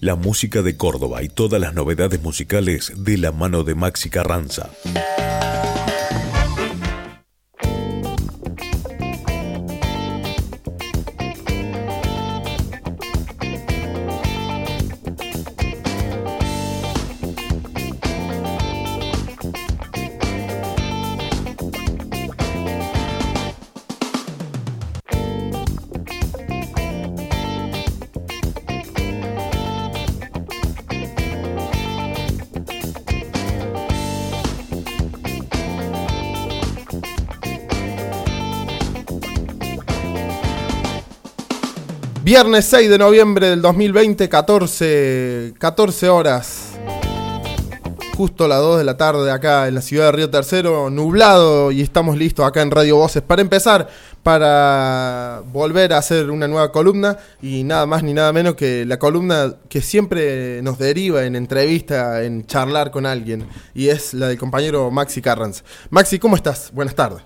La música de Córdoba y todas las novedades musicales de la mano de Maxi Carranza. Viernes 6 de noviembre del 2020, 14, 14 horas. Justo a las 2 de la tarde acá en la ciudad de Río Tercero, nublado y estamos listos acá en Radio Voces para empezar, para volver a hacer una nueva columna y nada más ni nada menos que la columna que siempre nos deriva en entrevista, en charlar con alguien y es la del compañero Maxi Carranz. Maxi, ¿cómo estás? Buenas tardes.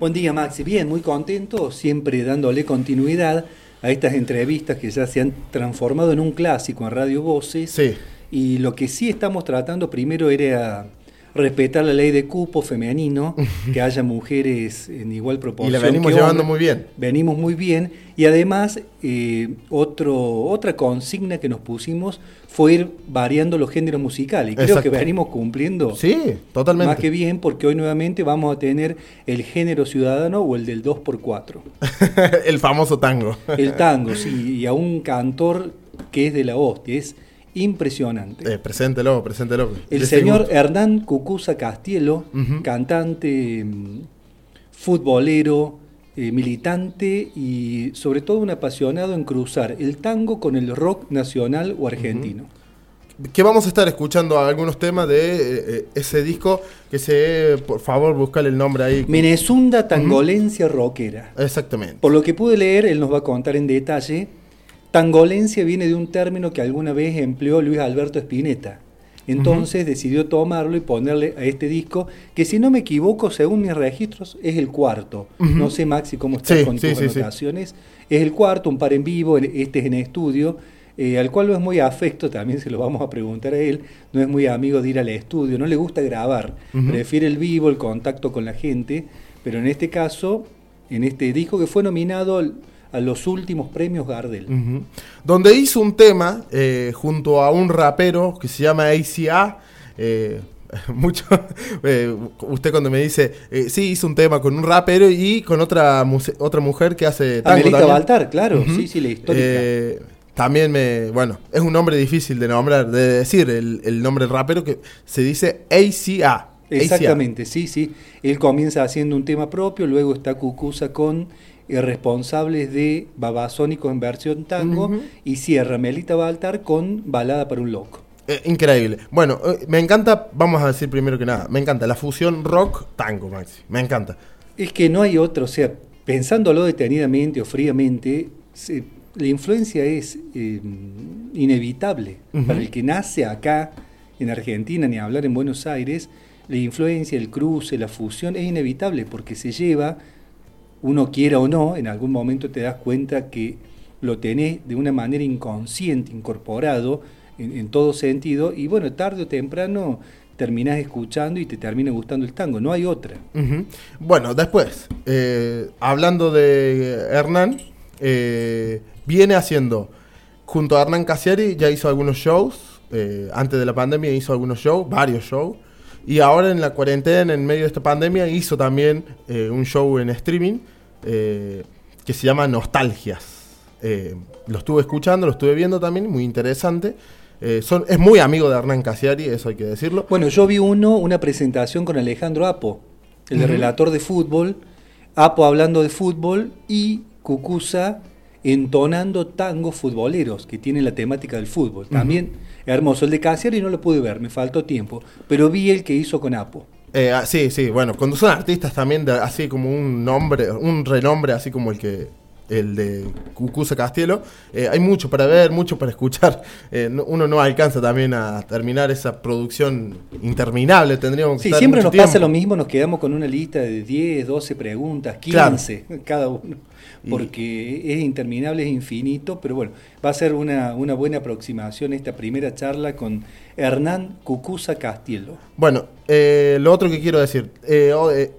Buen día Maxi, bien, muy contento, siempre dándole continuidad a estas entrevistas que ya se han transformado en un clásico en Radio Voces. Sí. Y lo que sí estamos tratando primero era respetar la ley de cupo femenino, que haya mujeres en igual proporción. Y la venimos llevando muy bien. Venimos muy bien. Y además, eh, otro, otra consigna que nos pusimos fue ir variando los géneros musicales. Y creo que venimos cumpliendo sí, totalmente. más que bien, porque hoy nuevamente vamos a tener el género ciudadano o el del 2x4. el famoso tango. el tango, sí, y a un cantor que es de la hostia, es impresionante. Eh, preséntelo, preséntelo. El señor Hernán Cucuza Castielo, cantante, mm, futbolero, eh, militante y sobre todo un apasionado en cruzar el tango con el rock nacional o argentino. Que vamos a estar escuchando algunos temas de eh, eh, ese disco que se, por favor, buscar el nombre ahí. Menesunda Tangolencia Rockera. Exactamente. Por lo que pude leer, él nos va a contar en detalle. Tangolencia viene de un término que alguna vez empleó Luis Alberto Spinetta. Entonces decidió tomarlo y ponerle a este disco, que si no me equivoco, según mis registros, es el cuarto. No sé, Maxi, cómo estás con tus anotaciones. Es el cuarto, un par en vivo, este es en estudio, eh, al cual no es muy afecto, también se lo vamos a preguntar a él, no es muy amigo de ir al estudio, no le gusta grabar, prefiere el vivo, el contacto con la gente, pero en este caso, en este disco que fue nominado a los últimos premios Gardel. Donde hizo un tema eh, junto a un rapero que se llama ACA. Eh, mucho eh, usted cuando me dice sí hizo un tema con un rapero y con otra otra mujer que hace tango Amelita Baltar claro sí sí la histórica también me bueno es un nombre difícil de nombrar de decir el, el nombre del rapero que se dice ACA Exactamente, sí, sí. Él comienza haciendo un tema propio, luego está Cucusa con responsables de Babasónico en versión tango y cierra Melita Baltar con Balada para un Loco. Eh, increíble. Bueno, eh, me encanta, vamos a decir primero que nada, me encanta la fusión rock-tango, Maxi. Me encanta. Es que no hay otro, o sea, pensándolo detenidamente o fríamente, la influencia es eh, inevitable. Para el que nace acá, en Argentina, ni hablar en Buenos Aires, la influencia, el cruce, la fusión es inevitable porque se lleva uno quiera o no, en algún momento te das cuenta que lo tenés de una manera inconsciente, incorporado en, todo sentido, y bueno, tarde o temprano terminás escuchando y te termina gustando el tango, no hay otra. Bueno, después, eh, hablando de Hernán, eh, viene haciendo, junto a Hernán Casiari, ya hizo algunos shows, eh, antes de la pandemia hizo algunos shows, varios shows, y ahora en la cuarentena, en medio de esta pandemia, hizo también un show en streaming eh, que se llama Nostalgias. Eh, lo estuve escuchando, lo estuve viendo también, muy interesante. Eh, son, es muy amigo de Hernán Casiari, eso hay que decirlo. Bueno, yo vi uno, una presentación con Alejandro Apo, el relator de fútbol, Apo hablando de fútbol y Cucusa entonando tangos futboleros que tienen la temática del fútbol. También hermoso. El de Casiari no lo pude ver, me faltó tiempo, pero vi el que hizo con Apo. Eh, ah, sí, sí, bueno, cuando son artistas también, así como un nombre, un renombre, así como el que el de Cucusa Castielo. Eh, hay mucho para ver, mucho para escuchar. Eh, no- uno no alcanza también a terminar esa producción interminable. Tendríamos que Sí, estar siempre mucho nos pasa lo mismo, nos quedamos con una lista de 10, 12 preguntas, Claro. 15 cada uno, porque es interminable, es infinito, pero bueno, va a ser una, una buena aproximación esta primera charla con Hernán Cucuza Castielo. Bueno, eh, lo otro que quiero decir. eh, o- eh,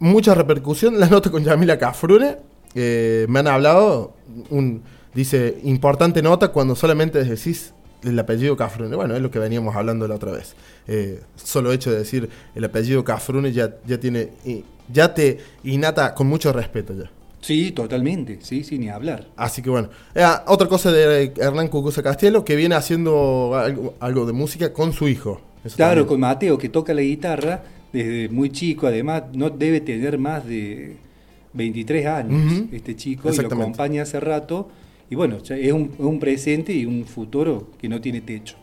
mucha repercusión la nota con Yamila Cafrune. me han hablado, un, dice, importante nota cuando solamente decís el apellido Cafrune. Bueno, es lo que veníamos hablando la otra vez. Eh, solo hecho de decir el apellido Cafrune ya, ya tiene, ya te innata con mucho respeto ya. Sí, totalmente, sí, sin ni hablar. Así que bueno. Eh, otra cosa de Hernán Cucuza Castielo, que viene haciendo algo, algo de música con su hijo. Eso Claro, también. con Mateo, que toca la guitarra desde muy chico, además no debe tener más de 23 años este chico, y lo acompaña hace rato, y bueno, es un, es un presente y un futuro que no tiene techo.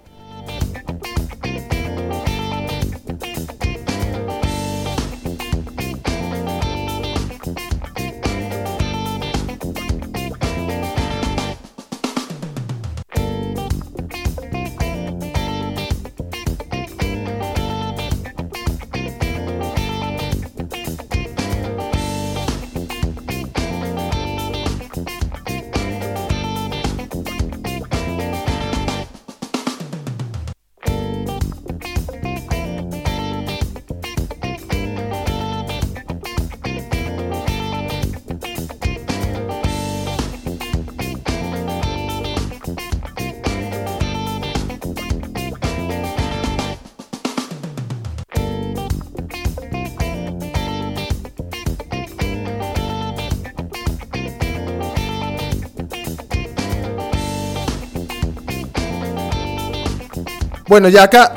Bueno, ya acá.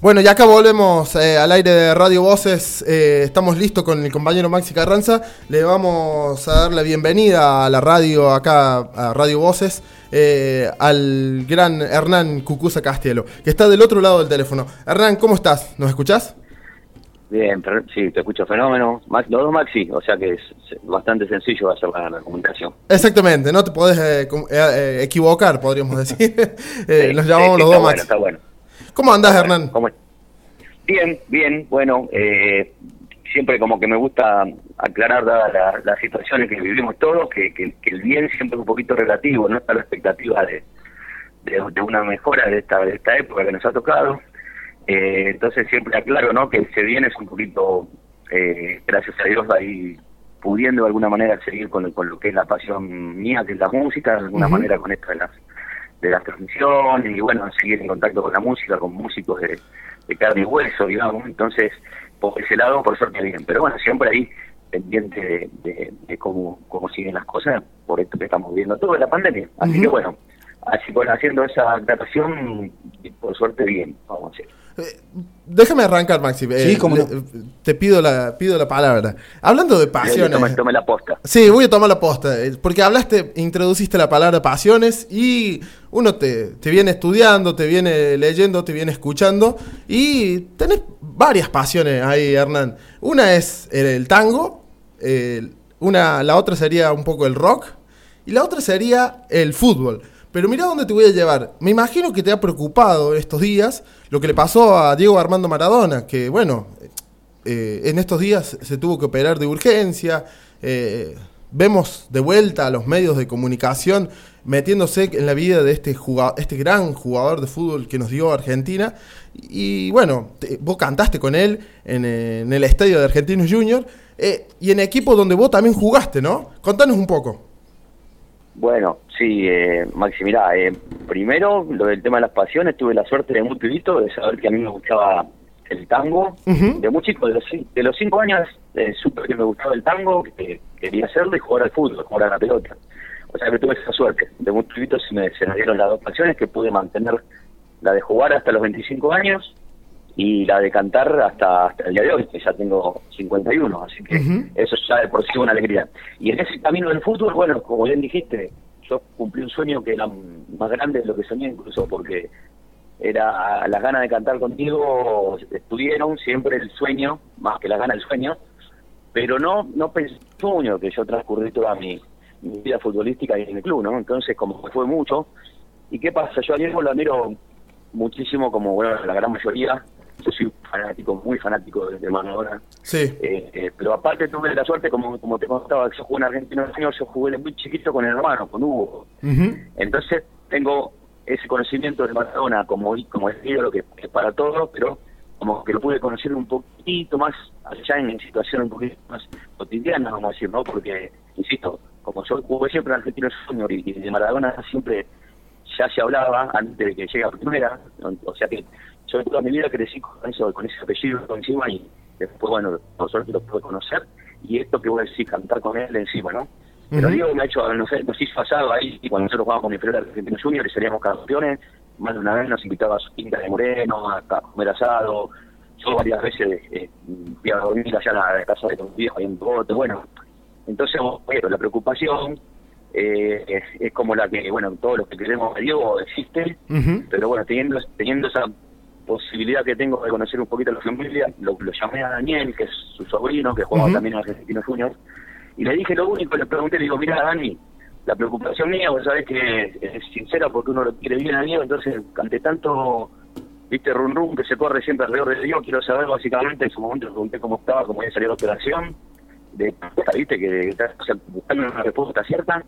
Bueno, ya acá volvemos eh, al aire de Radio Voces. eh, estamos listos con el compañero Maxi Carranza. Le vamos a dar la bienvenida a la radio acá, a Radio Voces, eh, al gran Hernán Cucuza Castielo, que está del otro lado del teléfono. Hernán, ¿cómo estás? ¿Nos escuchás? Bien, sí, te escucho fenómeno. Max- Los dos Maxi, o sea que es bastante sencillo hacer la, la comunicación. Exactamente, no te podés eh, eh, eh, equivocar, podríamos decir. Eh, Sí, nos sí, llamamos sí, los dos bueno, Maxi. está bueno. ¿Cómo andás, Está bueno. Hernán? ¿Cómo es? Bien, bien, bueno, eh, siempre como que me gusta aclarar dadas la- las situaciones que vivimos todos, que, que- que el bien siempre es un poquito relativo, no está la expectativa de, de, de una mejora de esta, de esta época que nos ha tocado. Eh, entonces siempre aclaro, ¿no? Que ese bien es un poquito, eh, gracias a Dios, ahí pudiendo de alguna manera seguir con, con lo que es la pasión mía, que es la música, de alguna manera con esto de las de las transmisiones y bueno, seguir en contacto con la música, con músicos de, de carne y hueso, digamos. Entonces, por ese lado, por suerte bien. Pero bueno, siempre ahí pendiente de, de- de cómo, cómo siguen las cosas por esto que estamos viviendo todo la pandemia. Así que bueno, así por haciendo esa aclaración, por suerte bien, vamos a decir. Eh, déjame arrancar, Maxi. Eh, Sí, no. te pido la, pido la palabra. Hablando de pasiones. Tome la posta. Sí, voy a tomar la posta. eh, Porque hablaste, introduciste la palabra pasiones y uno te, te viene estudiando, te viene leyendo, te viene escuchando y tenés varias pasiones ahí, Hernán. Una es el, el tango, el- una, la otra sería un poco el rock y la otra sería el fútbol. Pero mira dónde te voy a llevar. Me imagino que te ha preocupado estos días lo que le pasó a Diego Armando Maradona, que bueno, eh, en estos días se tuvo que operar de urgencia. eh, vemos de vuelta a los medios de comunicación metiéndose en la vida de este, juga- este gran jugador de fútbol que nos dio Argentina. Y, bueno, vos cantaste con él en, en el estadio de Argentinos Junior eh, y en equipo donde vos también jugaste, ¿no? Contanos un poco. Bueno, sí, eh, Maxi, mirá, eh, primero lo del tema de las pasiones, tuve la suerte de muy pibito de saber que a mí me gustaba el tango. De muy chico, de los, de los cinco años, eh, supe que me gustaba el tango, que quería hacerlo y jugar al fútbol, jugar a la pelota. O sea que tuve esa suerte. De muy pibito se me, se me dieron las dos pasiones que pude mantener, la de jugar hasta los 25 años y la de cantar hasta, hasta el día de hoy, que ya tengo 51, así que eso ya de por sí es una alegría. Y en ese camino del fútbol, bueno, como bien dijiste, yo cumplí un sueño que era más grande de lo que soñé incluso, porque era las ganas de cantar contigo, estuvieron siempre el sueño, más que las ganas del sueño, pero no no pensé sueño que yo transcurrí toda mi, vida futbolística en el club, ¿no? Entonces, como fue mucho, ¿y qué pasa? Yo a Diego lo admiro muchísimo, como bueno, la gran mayoría, yo soy fanático, muy fanático de, Maradona. Sí. Eh, eh, pero aparte tuve la suerte, como, como te contaba, que yo jugué en Argentina años, yo jugué muy chiquito con el hermano, con Hugo. Entonces tengo ese conocimiento de Maradona como, como es ídolo que, que para todos, pero como que lo pude conocer un poquito más allá en, situaciones un poquito más cotidianas, vamos a decir, ¿no? Porque, insisto, como yo jugué siempre en Argentino Junior y, de Maradona siempre ya se hablaba antes de que llegue a primera, o sea que yo toda mi vida crecí con eso, con ese apellido encima y después, bueno, por suerte lo pude conocer y esto que voy a decir, cantar con él encima, ¿no? Pero digo, me ha hecho, no sé, nos hizo pasado ahí, y cuando nosotros jugábamos con mi de Argentino Junior y seríamos campeones, más de una vez nos invitaba a su quinta de Moreno, a comer asado, yo varias veces eh, fui a dormir allá en la casa de mi viejo ahí en Bote, bueno, entonces, bueno, la preocupación eh, es, como la que, bueno, todos los que queremos a Diego existe, pero bueno, teniendo, teniendo esa posibilidad que tengo de conocer un poquito a la familia, lo, llamé a Daniel, que es su sobrino, que juega también en Argentino Junior, y le dije lo único, le pregunté, le digo, mira Dani, la preocupación mía, vos sabés que es sincera porque uno lo quiere bien a Diego, entonces ante tanto, viste, rum rum que se corre siempre alrededor de Diego, quiero saber básicamente, en su momento le pregunté cómo estaba, cómo había salido la operación, de viste, que estás buscando una respuesta cierta,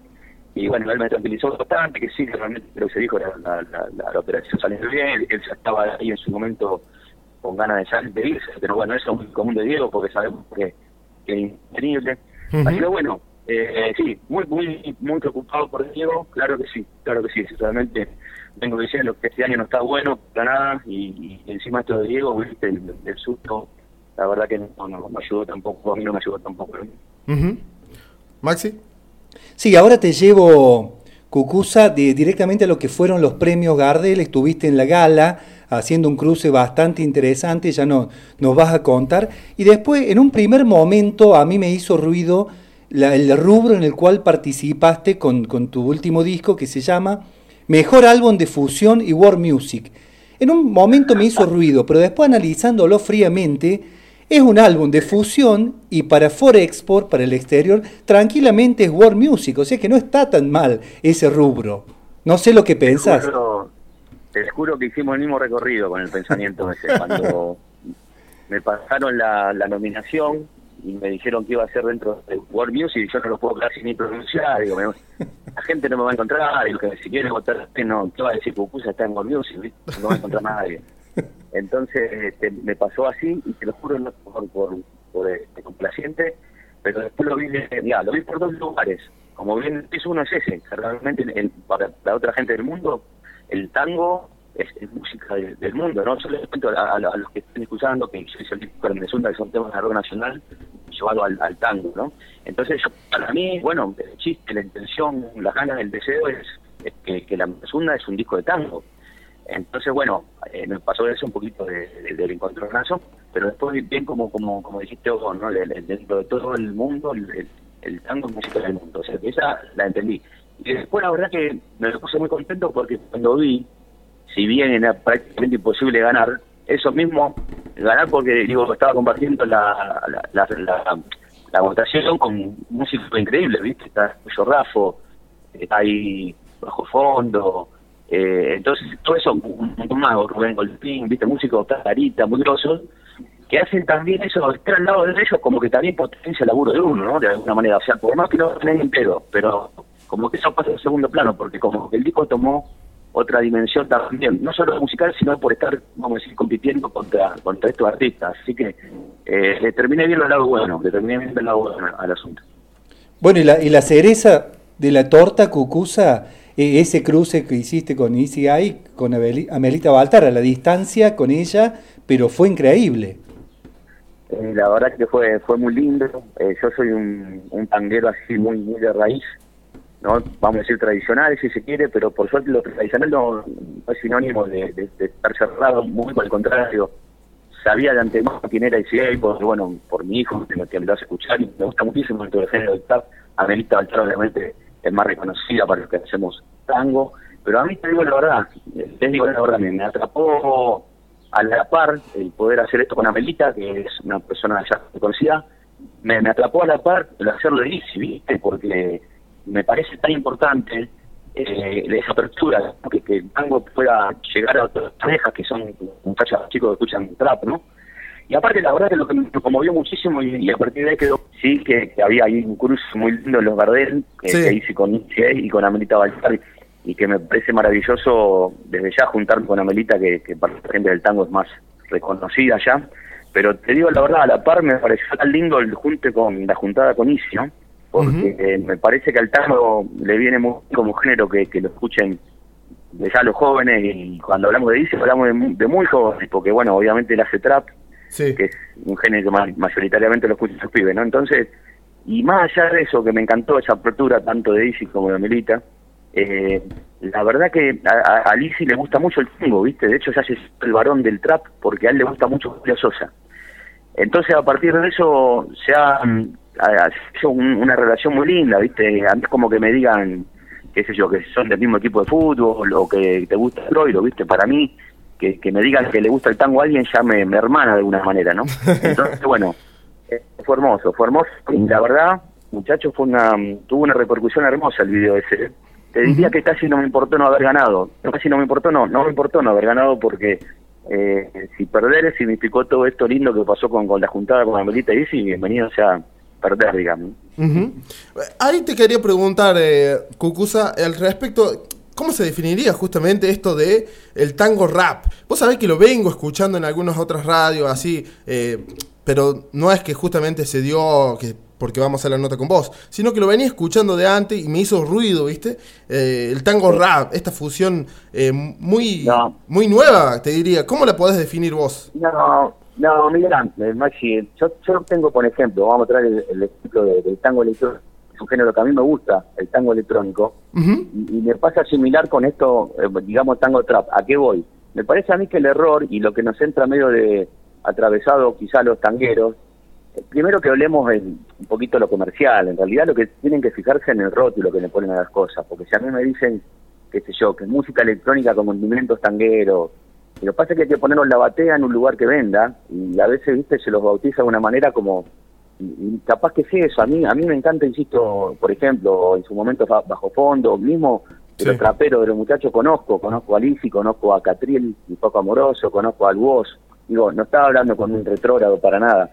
y bueno, él me tranquilizó bastante, que sí, que realmente lo que se dijo, la, la, la, operación salió bien, él ya estaba ahí en su momento con ganas de salir de irse, pero bueno, eso es muy común de Diego porque sabemos que, es increíble. Así que bueno, eh, sí, muy, muy, muy preocupado por Diego, claro que sí, claro que sí, realmente vengo diciendo que este año no está bueno para nada y, encima esto de Diego, viste, el, susto, la verdad que no, no, me ayudó tampoco, a mí no me ayudó tampoco. Maxi. Sí, ahora te llevo, Cucusa, directamente a lo que fueron los premios Gardel. Estuviste en la gala haciendo un cruce bastante interesante, ya no, nos vas a contar. Y después, en un primer momento, a mí me hizo ruido el rubro en el cual participaste con, con tu último disco que se llama Mejor Álbum de Fusión y World Music. En un momento me hizo ruido, pero después analizándolo fríamente, es un álbum de fusión y para Forexport, para el exterior, tranquilamente es World Music, o sea que no está tan mal ese rubro. No sé lo que pensás. Te juro, que hicimos el mismo recorrido con el pensamiento ese. Cuando me pasaron la, nominación y me dijeron que iba a ser dentro de World Music y yo no lo puedo casi ni pronunciar, digo, la gente no me va a encontrar, digo, que si quiere votar, no, ¿qué va a decir? Pupusa está en World Music, no va a encontrar nadie. Entonces este, me pasó así y te lo juro por, por, este, complaciente, pero después lo vi, ya, lo vi por dos lugares. Como bien es uno es ese, realmente para la otra gente del mundo, el tango es, música del mundo, ¿no? Yo les cuento a, los que estén escuchando que yo el disco de que son temas de rock nacional llevado al, al tango, ¿no? Entonces, para mí, bueno, el chiste, la intención, las ganas, el deseo es, que, que la segunda es un disco de tango entonces, bueno, eh, me pasó eso un poquito de, del encontronazo, pero después bien como como como dijiste vos, ¿no? dentro de todo el mundo, el, tango es música del mundo. O sea, que esa la entendí. Y después la verdad que me puse muy contento porque cuando vi, si bien era prácticamente imposible ganar, eso mismo, ganar porque, digo, estaba compartiendo la, la, votación con música increíble, ¿viste? Está Rafo, está ahí Bajo Fondo, eh, entonces, todo eso, un más, Rubén Golpín, viste, músicos, Tarita, muy grosos, que hacen también eso, estar al lado de ellos, como que también potencia el laburo de uno, ¿no? De alguna manera, o sea, por más que no tengan entero, pero como que eso pasa en segundo plano, porque como que el disco tomó otra dimensión también, no solo musical, sino por estar, vamos a decir, compitiendo contra, contra estos artistas. Así que eh, le terminé viendo el lado bueno, le terminé viendo el lado bueno al asunto. Bueno, y la, y la cereza de la torta Cucusa ese cruce que hiciste con ECI, con Amelita Baltar, a la distancia con ella, pero fue increíble. Eh, la verdad que fue fue muy lindo. Eh, yo soy un, un tanguero así muy muy de raíz, no vamos a decir tradicional si se quiere, pero por suerte lo tradicional no, es sinónimo de, estar cerrado, muy por el contrario. Sabía de antemano quién era ECI, porque bueno, por mi hijo, que me lo hace escuchar, y me gusta muchísimo el género de tap. Amelita Baltar obviamente es más reconocida para los que hacemos tango, pero a mí te digo la verdad, te digo la verdad, me, atrapó a la par el poder hacer esto con Amelita, que es una persona ya conocida, me, me atrapó a la par el hacerlo de ¿viste? Porque me parece tan importante eh, esa apertura, que, que el tango pueda llegar a otras parejas que son muchachos chicos que escuchan trap, ¿no? Y aparte, la verdad que lo que me conmovió muchísimo, y, a partir de ahí quedó, sí, que, había ahí un cruce muy lindo en los Gardel, que, Sí. que hice con Nietzsche y con Amelita Baltar, y que me parece maravilloso desde ya juntarme con Amelita, que, que para la gente del tango es más reconocida ya. Pero te digo la verdad, a la par me pareció tan lindo el junte con la juntada con Isi, ¿no? Porque eh, me parece que al tango le viene muy como género que, que lo escuchen ya los jóvenes y cuando hablamos de Isi hablamos de muy jóvenes, porque bueno, obviamente él hace trap, Que es un género que ma- mayoritariamente lo escuchan sus pibes, ¿no? Entonces, y más allá de eso, que me encantó esa apertura tanto de Isi como de Melita, eh, la verdad que a, a, a le gusta mucho el tango, ¿viste? De hecho, se hace el varón del trap porque a él le gusta mucho Julio Sosa. Entonces, a partir de eso, se ha, mm, hecho un- una relación muy linda, ¿viste? Antes como que me digan, qué sé yo, que son del mismo equipo de fútbol o que te gusta el Troilo, ¿viste? Para mí, que, que me digan que le gusta el tango a alguien ya me, me hermana de alguna manera, ¿no? Entonces, bueno, eh, fue hermoso, fue hermoso. Y la verdad, muchachos, fue una, tuvo una repercusión hermosa el video ese. ¿eh? Te diría que casi no me importó no haber ganado. Casi no me importó, no, no me importó no haber ganado porque eh, si perder significó todo esto lindo que pasó con, con la juntada con Amelita y Isi, bienvenido sea perder, digamos. Ujú. Ahí te quería preguntar, eh, Cucusa, al respecto, ¿cómo se definiría justamente esto de el tango rap? Vos sabés que lo vengo escuchando en algunas otras radios, así, eh, pero no es que justamente se dio que porque vamos a la nota con vos, sino que lo venía escuchando de antes y me hizo ruido, ¿viste? Eh, el tango rap, esta fusión eh, muy, No. muy nueva, te diría. ¿Cómo la podés definir vos? No, no, mira, Maxi, yo, yo tengo, por ejemplo, vamos a traer el, el ejemplo de- del tango electrónico, es un género que a mí me gusta, el tango electrónico, y, y me pasa similar con esto, eh, digamos, tango trap. ¿A qué voy? Me parece a mí que el error y lo que nos entra medio de atravesado quizá los tangueros, eh, primero que hablemos en un poquito lo comercial, en realidad lo que tienen que fijarse en el rótulo que le ponen a las cosas, porque si a mí me dicen, qué sé yo, que música electrónica con condimentos tangueros, lo que pasa es que hay que ponerlos en la batea en un lugar que venda, y a veces, viste, se los bautiza de una manera como y, y capaz que sí eso. A mí a mí me encanta insisto por ejemplo en su momento ba- bajo fondo mismo de Sí. los traperos de los muchachos conozco conozco a Lizzy conozco a Catriel y poco amoroso conozco al Woz. Digo no estaba hablando con un retrógrado para nada.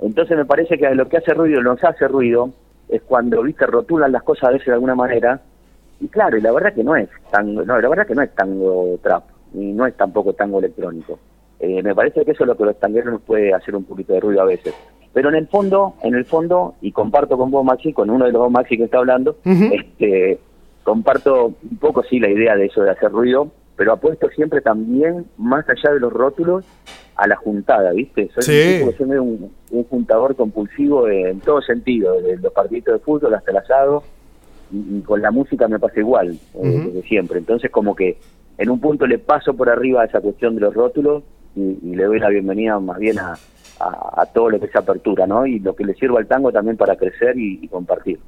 Entonces me parece que lo que hace ruido nos hace ruido es cuando viste rotulan las cosas a veces de alguna manera. Y claro y la verdad que no es tango no la verdad que no es tango trap y no es tampoco tango electrónico. Eh, me parece que eso es lo que los tangueros nos puede hacer un poquito de ruido a veces pero en el fondo en el fondo y comparto con vos Maxi con uno de los dos Maxi que está hablando este comparto un poco sí la idea de eso de hacer ruido pero apuesto siempre también más allá de los rótulos a la juntada viste soy Sí. un soy un, un juntador compulsivo en todo sentido desde los partiditos de fútbol hasta el asado y, y con la música me pasa igual eh, Ujú. desde siempre entonces como que en un punto le paso por arriba a esa cuestión de los rótulos y, y le doy la bienvenida más bien a, a, a todo lo que es apertura no y lo que le sirva al tango también para crecer y, y compartir.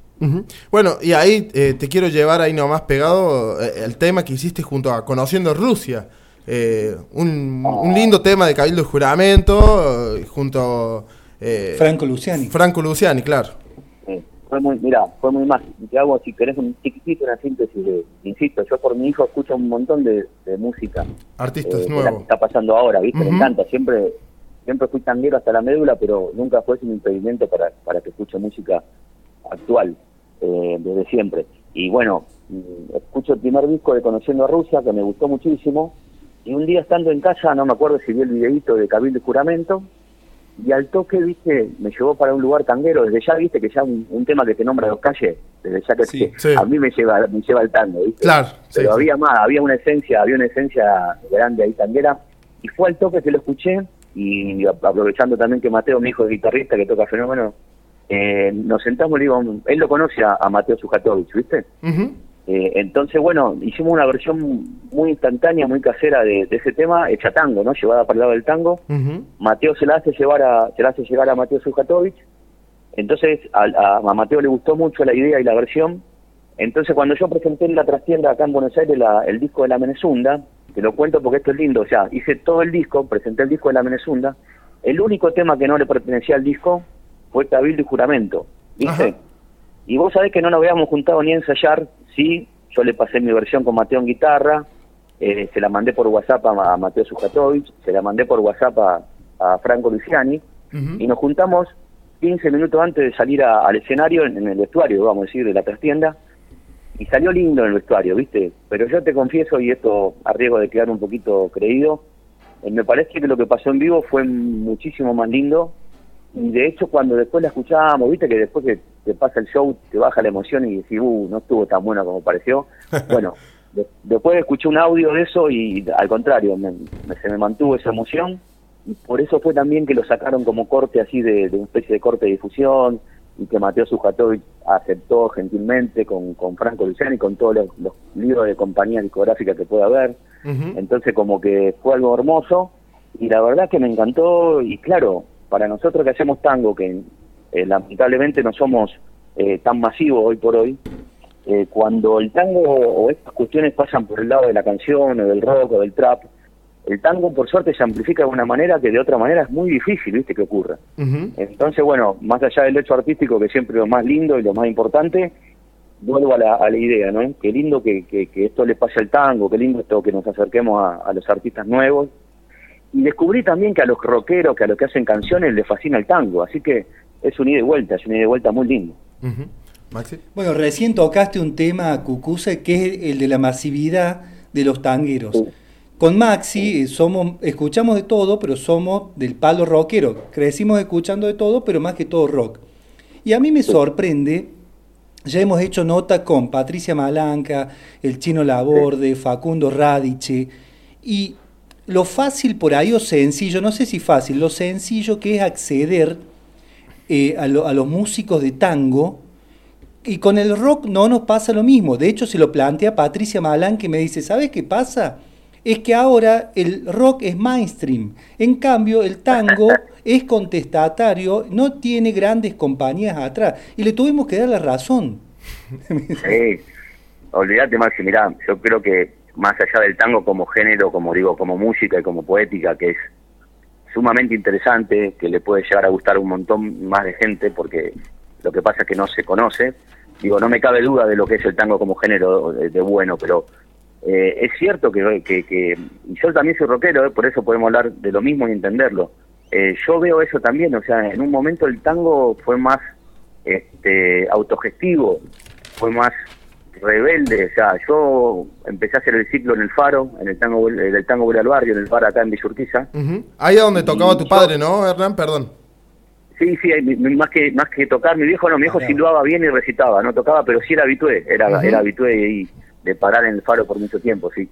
Bueno, y ahí eh, te quiero llevar ahí nomás pegado eh, el tema que hiciste junto a Conociendo Rusia. Eh, un, un lindo tema de Cabildo y Juramento, eh, junto eh, Franco Luciani. Franco Luciani, claro. Fue muy, mira, fue muy más. Te hago, si querés, un chiquitito, una síntesis de, insisto, yo por mi hijo escucho un montón de, de música. Artistas eh, nuevos. está pasando ahora, ¿viste? Ujú. Me encanta, siempre siempre fui tanguero hasta la médula, pero nunca fue sin impedimento para, para que escuche música actual, eh, desde siempre. Y bueno, mm, escucho el primer disco de Conociendo a Rusia, que me gustó muchísimo, y un día estando en casa, no me acuerdo si vi el videíto de Cabildo y Juramento, y al toque, viste, me llevó para un lugar tanguero, desde ya, viste, que ya un, un tema que te nombra dos calles, desde ya que Sí, que sí. a mí me lleva, me lleva al tango, viste. Claro, Pero sí. había más, había una esencia, había una esencia grande ahí tanguera, y fue al toque que lo escuché, y aprovechando también que Mateo, mi hijo es guitarrista que toca fenómeno, eh, nos sentamos y le digo, él lo conoce a, a Mateo Sujatovich, ¿viste? Eh, entonces, bueno, hicimos una versión muy instantánea, muy casera de, de ese tema, hecha tango, ¿no? Llevada para el lado del tango. Mateo se la hace llevar a, se la hace llegar a Mateo Sujatovich. Entonces, a, a- a Mateo le gustó mucho la idea y la versión. Entonces cuando yo presenté en la trastienda acá en Buenos Aires la- el disco de la Menezunda, te lo cuento porque esto es lindo, o sea, hice todo el disco, presenté el disco de la Menezunda, el único tema que no le pertenecía al disco fue Cabildo y Juramento, ¿viste? Ajá. Y vos sabés que no nos habíamos juntado ni a ensayar, sí, yo le pasé mi versión con Mateo en guitarra, eh, se la mandé por WhatsApp a, a Mateo Sujatovic, se la mandé por WhatsApp a, a Franco Luciani, y nos juntamos 15 minutos antes de salir a- al escenario, en, en el vestuario, vamos a decir, de la trastienda, y salió lindo en el vestuario, ¿viste? Pero yo te confieso, y esto a riesgo de quedar un poquito creído, eh, me parece que lo que pasó en vivo fue muchísimo más lindo, y de hecho cuando después la escuchábamos, ¿viste? Que después que te pasa el show, te baja la emoción y decís, uh, no estuvo tan bueno como pareció. Bueno, de- después escuché un audio de eso y al contrario, me- me- se me mantuvo esa emoción y por eso fue también que lo sacaron como corte así de, de una especie de corte de difusión y que Mateo Sujatovic aceptó gentilmente con, con Franco Luciani con todos los, los libros de compañía discográfica que pueda haber. Entonces como que fue algo hermoso y la verdad que me encantó y claro, para nosotros que hacemos tango, que eh, lamentablemente no somos eh, tan masivos hoy por hoy, eh, cuando el tango o estas cuestiones pasan por el lado de la canción o del rock o del trap, el tango por suerte se amplifica de una manera que de otra manera es muy difícil, viste, que ocurra. Entonces, bueno, más allá del hecho artístico, que siempre es lo más lindo y lo más importante, vuelvo a la, a la idea, ¿no? Qué lindo que, que, que esto le pase al tango, qué lindo esto que nos acerquemos a, a los artistas nuevos. Y descubrí también que a los rockeros, que a los que hacen canciones, les fascina el tango. Así que es un ida y vuelta, es un ida y vuelta muy lindo. Ujú. Maxi. Bueno, recién tocaste un tema, Cucuse, que es el de la masividad de los tangueros. Sí. Con Maxi eh, somos, escuchamos de todo, pero somos del palo rockero. Crecimos escuchando de todo, pero más que todo rock. Y a mí me sorprende, ya hemos hecho nota con Patricia Malanca, el Chino Laborde, Facundo Radiche, y lo fácil por ahí o sencillo, no sé si fácil, lo sencillo que es acceder eh, a, lo- a los músicos de tango, y con el rock no nos pasa lo mismo. De hecho, se lo plantea Patricia Malán que me dice, ¿sabes qué pasa? Es que ahora el rock es mainstream. En cambio, el tango es contestatario, no tiene grandes compañías atrás. Y le tuvimos que dar la razón. Sí, olvídate Maxi, mirá, yo creo que más allá del tango como género, como digo, como música y como poética, que es sumamente interesante, que le puede llegar a gustar un montón más de gente, porque lo que pasa es que no se conoce. Digo, no me cabe duda de lo que es el tango como género de bueno, pero eh, es cierto que, que, que- y yo también soy rockero, eh, por eso podemos hablar de lo mismo y entenderlo. Eh, yo veo eso también, o sea, en un momento el tango fue más este, autogestivo, fue más rebelde, o sea, yo empecé a hacer el ciclo en el Faro, en el tango, Vuel- el tango Vuelve al Barrio, en el bar acá en Villurquiza, Ujú. Ahí es donde tocaba tu padre, ¿no, Hernán? Perdón. Sí, sí, más que más que tocar, mi viejo no, mi viejo Claro. silbaba bien y recitaba, no tocaba, pero sí era habitué, era, era habitué y de parar en el faro por mucho tiempo, sí.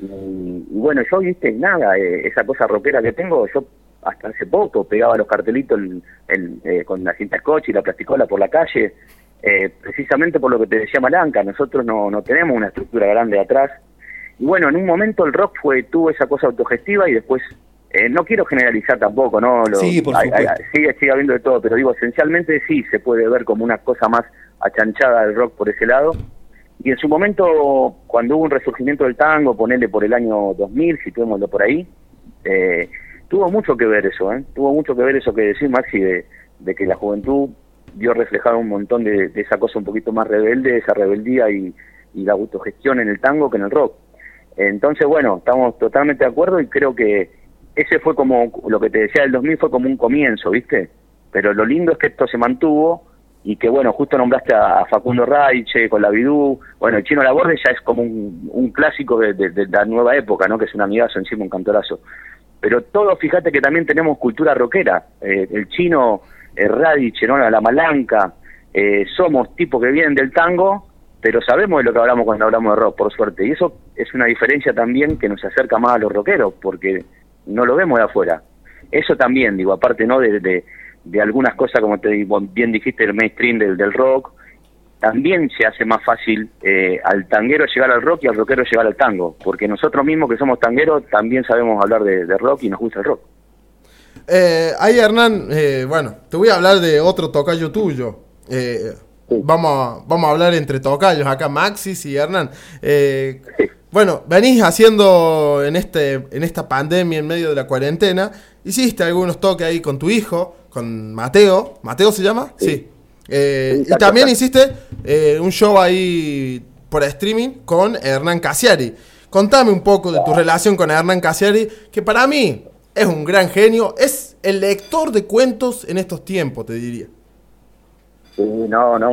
Y, y bueno, yo, viste, nada, eh, esa cosa rockera que tengo, yo hasta hace poco pegaba los cartelitos en- en, eh, con la cinta scotch y la plasticola por la calle, eh, precisamente por lo que te decía Malanca, nosotros no, no tenemos una estructura grande atrás, y bueno, en un momento el rock fue tuvo esa cosa autogestiva y después, eh, no quiero generalizar tampoco, ¿no? Lo- Sí, por hay- sigue, sigue habiendo de todo, pero digo, esencialmente sí se puede ver como una cosa más achanchada del rock por ese lado. Y en su momento, cuando hubo un resurgimiento del tango, ponerle por el año 2000, situémoslo por ahí, eh, tuvo mucho que ver eso, ¿eh? Tuvo mucho que ver eso que decís, Maxi, de, que la juventud vio reflejado un montón de, de esa cosa un poquito más rebelde, esa rebeldía y, y la autogestión en el tango que en el rock. Entonces, bueno, estamos totalmente de acuerdo y creo que ese fue como, lo que te decía del 2000 fue como un comienzo, ¿viste? Pero lo lindo es que esto se mantuvo y que, bueno, justo nombraste a, Facundo Raiche con la Bidú, bueno, el Chino Laborde ya es como un, un clásico de, la nueva época, ¿no? Que es un amigazo encima, un cantorazo. Pero todo, fíjate que también tenemos cultura rockera, eh, el Chino, eh, Radiche, ¿no? La, la Malanca, eh, somos tipos que vienen del tango, pero sabemos de lo que hablamos cuando hablamos de rock, por suerte. Y eso es una diferencia también que nos acerca más a los rockeros, porque no lo vemos de afuera. Eso también, digo, aparte no de, de algunas cosas, como te bien dijiste, el mainstream del, del rock, también se hace más fácil eh, al tanguero llegar al rock y al rockero llegar al tango, porque nosotros mismos que somos tangueros también sabemos hablar de, de rock y nos gusta el rock. Eh, ahí, Hernán, eh, bueno, te voy a hablar de otro tocayo tuyo. Eh, vamos, a, vamos a hablar entre tocayos acá, Maxis y Hernán. Eh, bueno, venís haciendo en, este, en esta pandemia, en medio de la cuarentena, hiciste algunos toques ahí con tu hijo, con Mateo. ¿Mateo se llama? Sí. Eh, y también hiciste eh, un show ahí por streaming con Hernán Casiari. Contame un poco de tu relación con Hernán Casiari, que para mí es un gran genio, es el lector de cuentos en estos tiempos, te diría. Sí, no, no,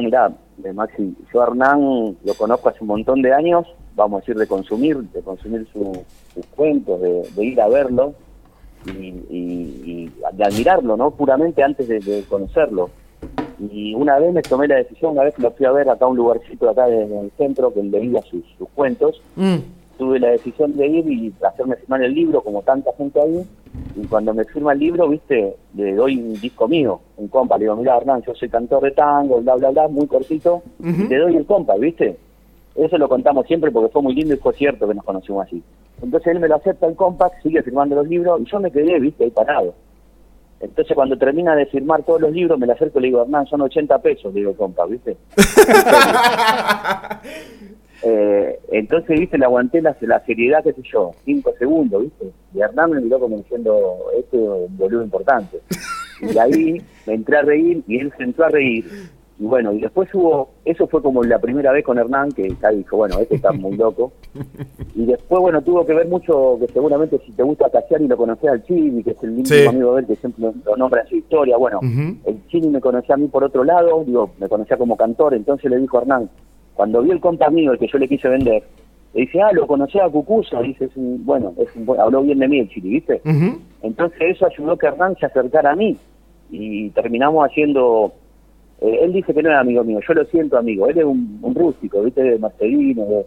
mirá, Maxi, yo a Hernán lo conozco hace un montón de años vamos a decir, de consumir, de consumir sus cuentos, de, ir a verlo y, de admirarlo, ¿no? Puramente antes de, conocerlo. Y una vez me tomé la decisión, una vez lo fui a ver acá a un lugarcito acá en el centro, que leía sus, sus cuentos, mm. Tuve la decisión de ir y hacerme firmar el libro, como tanta gente ahí, y cuando me firma el libro, viste, le doy un disco mío, un compa, le digo, mira Hernán, yo soy cantor de tango, bla, bla, bla, muy cortito, y le doy el compa, viste, eso lo contamos siempre porque fue muy lindo y fue cierto que nos conocimos así. Entonces él me lo acepta el compact, sigue firmando los libros y yo me quedé, viste, ahí parado. Entonces cuando termina de firmar todos los libros, me lo acerco y le digo, Hernán, son 80 pesos, le digo, compact, viste. eh, entonces, viste, le aguanté la, la seriedad, qué sé yo, 5 segundos, viste. Y Hernán me miró como diciendo, este es un boludo importante. Y ahí me entré a reír y él se entró a reír y bueno, y después hubo, eso fue como la primera vez con Hernán, que ya dijo, bueno, este está muy loco. Y después, bueno, tuvo que ver mucho, que seguramente si te gusta y lo conocés al Chini, que es el mismo amigo de él que siempre lo nombra en su historia. Bueno, el Chini me conocía a mí por otro lado, digo, me conocía como cantor, entonces le dijo a Hernán, cuando vio el compa mío, el que yo le quise vender, le dice, ah, lo conocía a Cucusa, dice, es bueno, es habló bien de mí el Chini, ¿viste? Entonces eso ayudó que Hernán se acercara a mí y terminamos haciendo eh, él dice que no es amigo mío, yo lo siento amigo. Él es un, rústico, ¿viste? De Marcelino, eh,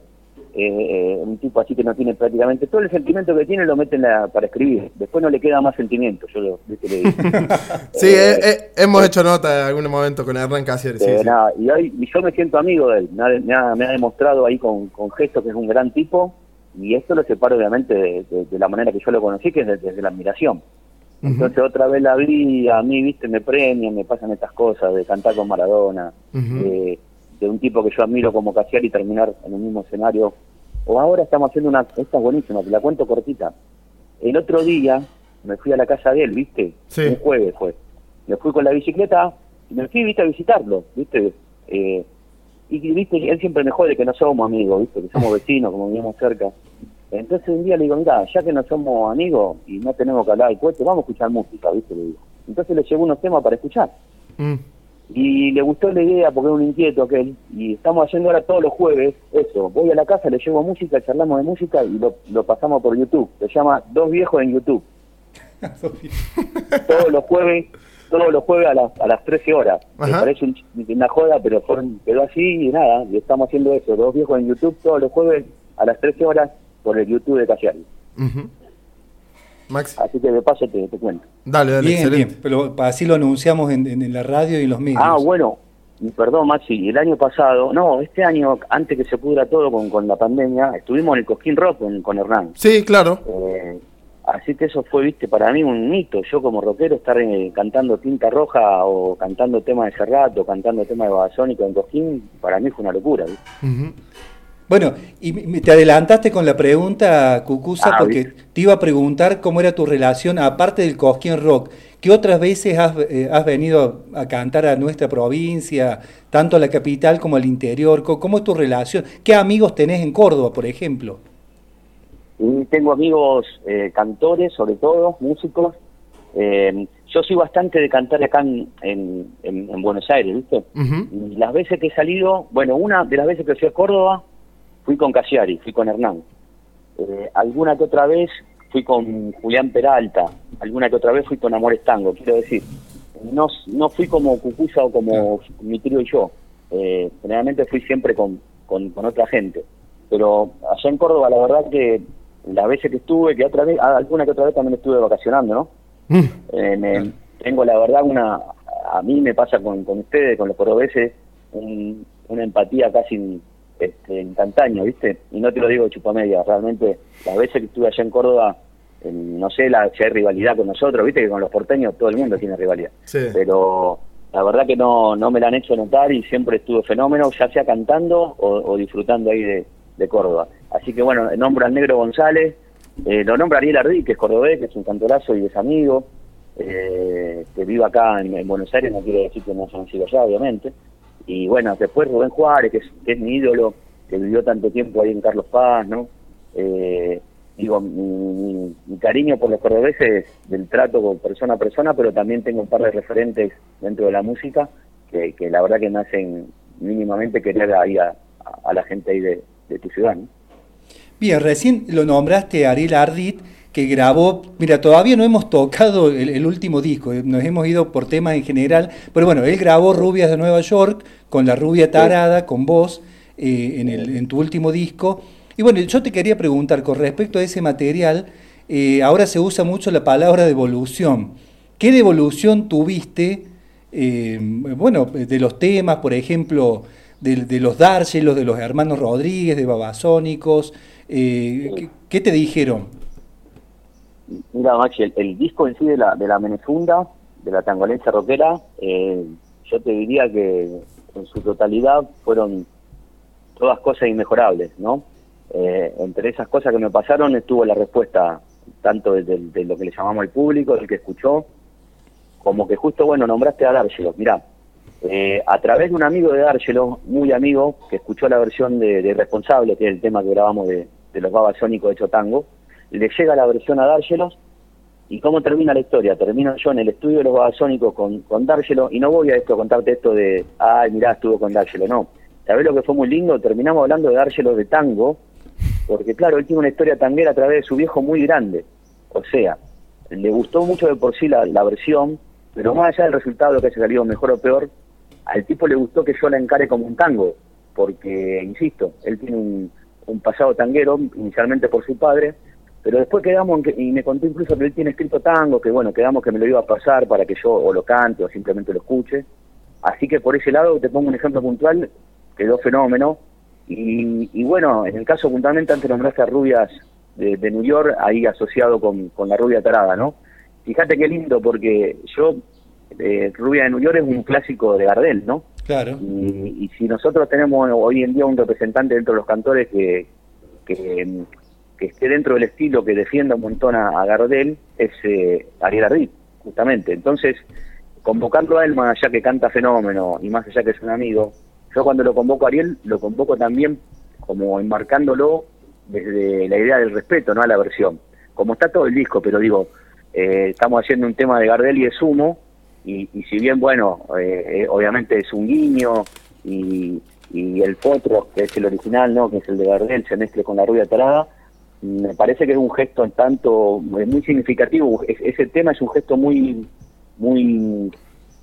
eh, un tipo así que no tiene prácticamente todo el sentimiento que tiene lo mete para escribir. Después no le queda más sentimiento. Yo lo, ¿viste? sí, hemos hecho nota en algún momento con Hernán Casier. Sí, y, hoy, yo me siento amigo de él. Me ha, demostrado ahí con, con gestos que es un gran tipo. Y esto lo separo obviamente de, la manera que yo lo conocí, que es desde la admiración. Entonces otra vez la vi, a mí, viste, me premian, me pasan estas cosas de cantar con Maradona, de, un tipo que yo admiro como Casiar y terminar en el mismo escenario. O ahora estamos haciendo una, esta es buenísima, te la cuento cortita. El otro día me fui a la casa de él, viste, un jueves fue. Me fui con la bicicleta y me fui, viste, a visitarlo, viste. Eh, y viste, él siempre me jode que no somos amigos, viste, que somos vecinos, como vivimos cerca. Entonces un día le digo, mira, ya que no somos amigos y no tenemos que hablar de cohete, vamos a escuchar música, ¿viste? Le digo. Entonces le llevo unos temas para escuchar. Mm. Y le gustó la idea porque es un inquieto aquel. Y estamos haciendo ahora todos los jueves eso. Voy a la casa, le llevo música, charlamos de música y lo, pasamos por YouTube. Se llama Dos Viejos en YouTube. todos los jueves todos los jueves a las, a las 13 horas. Me parece una joda, pero quedó así y nada. Y estamos haciendo eso. Dos Viejos en YouTube todos los jueves a las 13 horas por el YouTube de Casiari. Max. Así que de paso te, cuento. Dale, dale, bien, Bien, pero así lo anunciamos en, la radio y en los medios. Ah, bueno, perdón Maxi, el año pasado, no, este año, antes que se pudra todo con, con la pandemia, estuvimos en el Cosquín Rock con, Hernán. Sí, claro. Eh, así que eso fue, viste, para mí un mito. Yo como rockero estar eh, cantando Tinta Roja o cantando temas de Serrat o cantando temas de Babasónico en Cosquín, para mí fue una locura. ¿viste? Bueno, y te adelantaste con la pregunta, Cucusa, ah, porque te iba a preguntar cómo era tu relación, aparte del Cosquín Rock, ¿qué otras veces eh, has, venido a cantar a nuestra provincia, tanto a la capital como al interior? ¿Cómo es tu relación? ¿Qué amigos tenés en Córdoba, por ejemplo? tengo amigos eh, cantores, sobre todo, músicos. Eh, yo soy bastante de cantar acá en, Buenos Aires, ¿viste? Las veces que he salido, bueno, una de las veces que fui a Córdoba, fui con Casiari, fui con Hernán. Eh, alguna que otra vez fui con Julián Peralta, alguna que otra vez fui con Amores Tango, quiero decir. No, no fui como Cucusa o como mi trío y yo. Eh, generalmente fui siempre con, con, otra gente. Pero allá en Córdoba, la verdad que las veces que estuve, que otra vez, ah, alguna que otra vez también estuve vacacionando, ¿no? Mm. Eh, tengo la verdad una, a mí me pasa con, con ustedes, con los cordobeses, una empatía casi este, instantáneo, ¿viste? Y no te lo digo de chupamedia, realmente las veces que estuve allá en Córdoba, no sé la, si hay rivalidad con nosotros, ¿viste? Que con los porteños todo el mundo tiene rivalidad. Pero la verdad que no, no me la han hecho notar y siempre estuve fenómeno, ya sea cantando o, disfrutando ahí de, Córdoba. Así que bueno, nombro al Negro González, eh, lo nombra Ariel Ardí, que es cordobés, que es un cantorazo y es amigo, eh, que vive acá en, Buenos Aires, no quiere decir que no han sido allá, obviamente. Y bueno, después Rubén Juárez, que es, mi ídolo, que vivió tanto tiempo ahí en Carlos Paz, ¿no? Eh, digo, mi, cariño por los cordobeses del trato con persona a persona, pero también tengo un par de referentes dentro de la música que, la verdad que me hacen mínimamente querer ahí a, la gente ahí de, tu ciudad. Bien, recién lo nombraste Ariel Ardit, que grabó, mira, todavía no hemos tocado el, último disco, eh, nos hemos ido por temas en general, pero bueno, él grabó Rubias de Nueva York con la rubia tarada, con vos, eh, en, el, en tu último disco. Y bueno, yo te quería preguntar con respecto a ese material, eh, ahora se usa mucho la palabra devolución. ¿Qué devolución tuviste, eh, bueno, de los temas, por ejemplo, de, los Dárgelos, de los hermanos Rodríguez, de Babasónicos? ¿qué, te dijeron? Mira, Maxi, el, disco en sí de la, de la Menefunda, de la tangolense rockera, yo te diría que en su totalidad fueron todas cosas inmejorables, ¿no? Eh, entre esas cosas que me pasaron estuvo la respuesta tanto de, lo que le llamamos al público, del que escuchó, como que justo, bueno, nombraste a D'Argelo. Mirá, eh, a través de un amigo de D'Argelo, muy amigo, que escuchó la versión de, de Responsable, que es el tema que grabamos de, los babasónicos de Chotango, le llega la versión a D'Argelo ¿Y cómo termina la historia? Termino yo en el estudio de los babasónicos con, con D'Argelo, y no voy a esto contarte esto de, ay, mirá, estuvo con D'Argelo, no. ¿Sabés lo que fue muy lindo? Terminamos hablando de D'Argelo de tango, porque claro, él tiene una historia tanguera a través de su viejo muy grande. O sea, le gustó mucho de por sí la, versión, pero más allá del resultado, que haya salido mejor o peor, al tipo le gustó que yo la encare como un tango, porque, insisto, él tiene un, pasado tanguero, inicialmente por su padre, pero después quedamos, y me contó incluso que él tiene escrito tango, que bueno, quedamos que me lo iba a pasar para que yo o lo cante o simplemente lo escuche. Así que por ese lado te pongo un ejemplo puntual, quedó fenómeno, y, bueno, en el caso puntualmente antes nombraste a Rubias de, New York, ahí asociado con, la rubia tarada, ¿no? Fíjate qué lindo, porque yo, eh, Rubia de New York es un clásico de Gardel, ¿no? Claro. Y, si nosotros tenemos hoy en día un representante dentro de los cantores que, que, esté dentro del estilo que defienda un montón a, Gardel, es eh, Ariel Ardit, justamente. Entonces, convocarlo a él, más allá que canta fenómeno y más allá que es un amigo, yo cuando lo convoco a Ariel, lo convoco también como enmarcándolo desde la idea del respeto, no a la versión. Como está todo el disco, pero digo, eh, estamos haciendo un tema de Gardel y de Sumo, y, si bien, bueno, eh, eh, obviamente es un guiño, y, el potro, que es el original, ¿no? que es el de Gardel, se mezcle con la rubia tarada, me parece que es un gesto en tanto, muy significativo, ese tema es un gesto muy, muy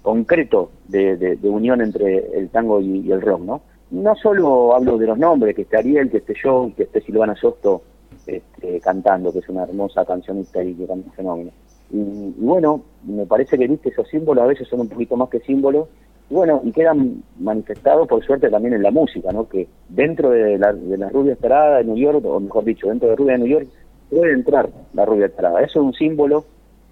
concreto de, unión entre el tango y, el rock, ¿no? No solo hablo de los nombres, que esté Ariel, que esté yo, que esté Silvana Sosto este, cantando, que es una hermosa cancionista y que canta fenómeno. Y, y, bueno, me parece que viste esos símbolos a veces son un poquito más que símbolos, bueno, y quedan manifestados por suerte también en la música, ¿no? Que dentro de la, de la rubia esperada de New York, o mejor dicho, dentro de Rubia de New York, puede entrar la rubia esperada. Eso es un símbolo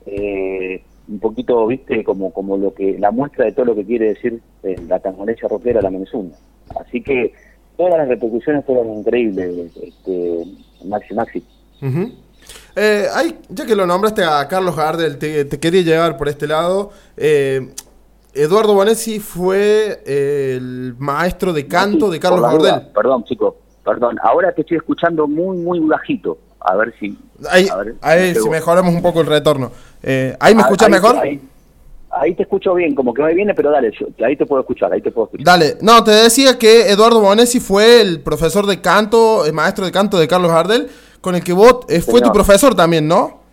eh, un poquito, viste, como, como lo que la muestra de todo lo que quiere decir eh, la tangonecha rockera, la Menezunda. Así que todas las repercusiones fueron increíbles, este, Maxi Maxi. Eh, hay, ya que lo nombraste a Carlos Gardel, te, quería llevar por este lado. Eh, Eduardo Bonesi fue el maestro de canto de Carlos Gardel. Perdón, chicos, perdón. Ahora te estoy escuchando muy, muy bajito. A ver si. Ahí, ahí si mejoramos un poco el retorno. Eh, ¿Ahí me ah, escuchas mejor? Ahí, te escucho bien, como que me viene, pero dale, ahí te puedo escuchar, ahí te puedo escuchar. Dale, no, te decía que Eduardo Bonesi fue el profesor de canto, el maestro de canto de Carlos Gardel, con el que vos eh, fue tu profesor también, ¿no?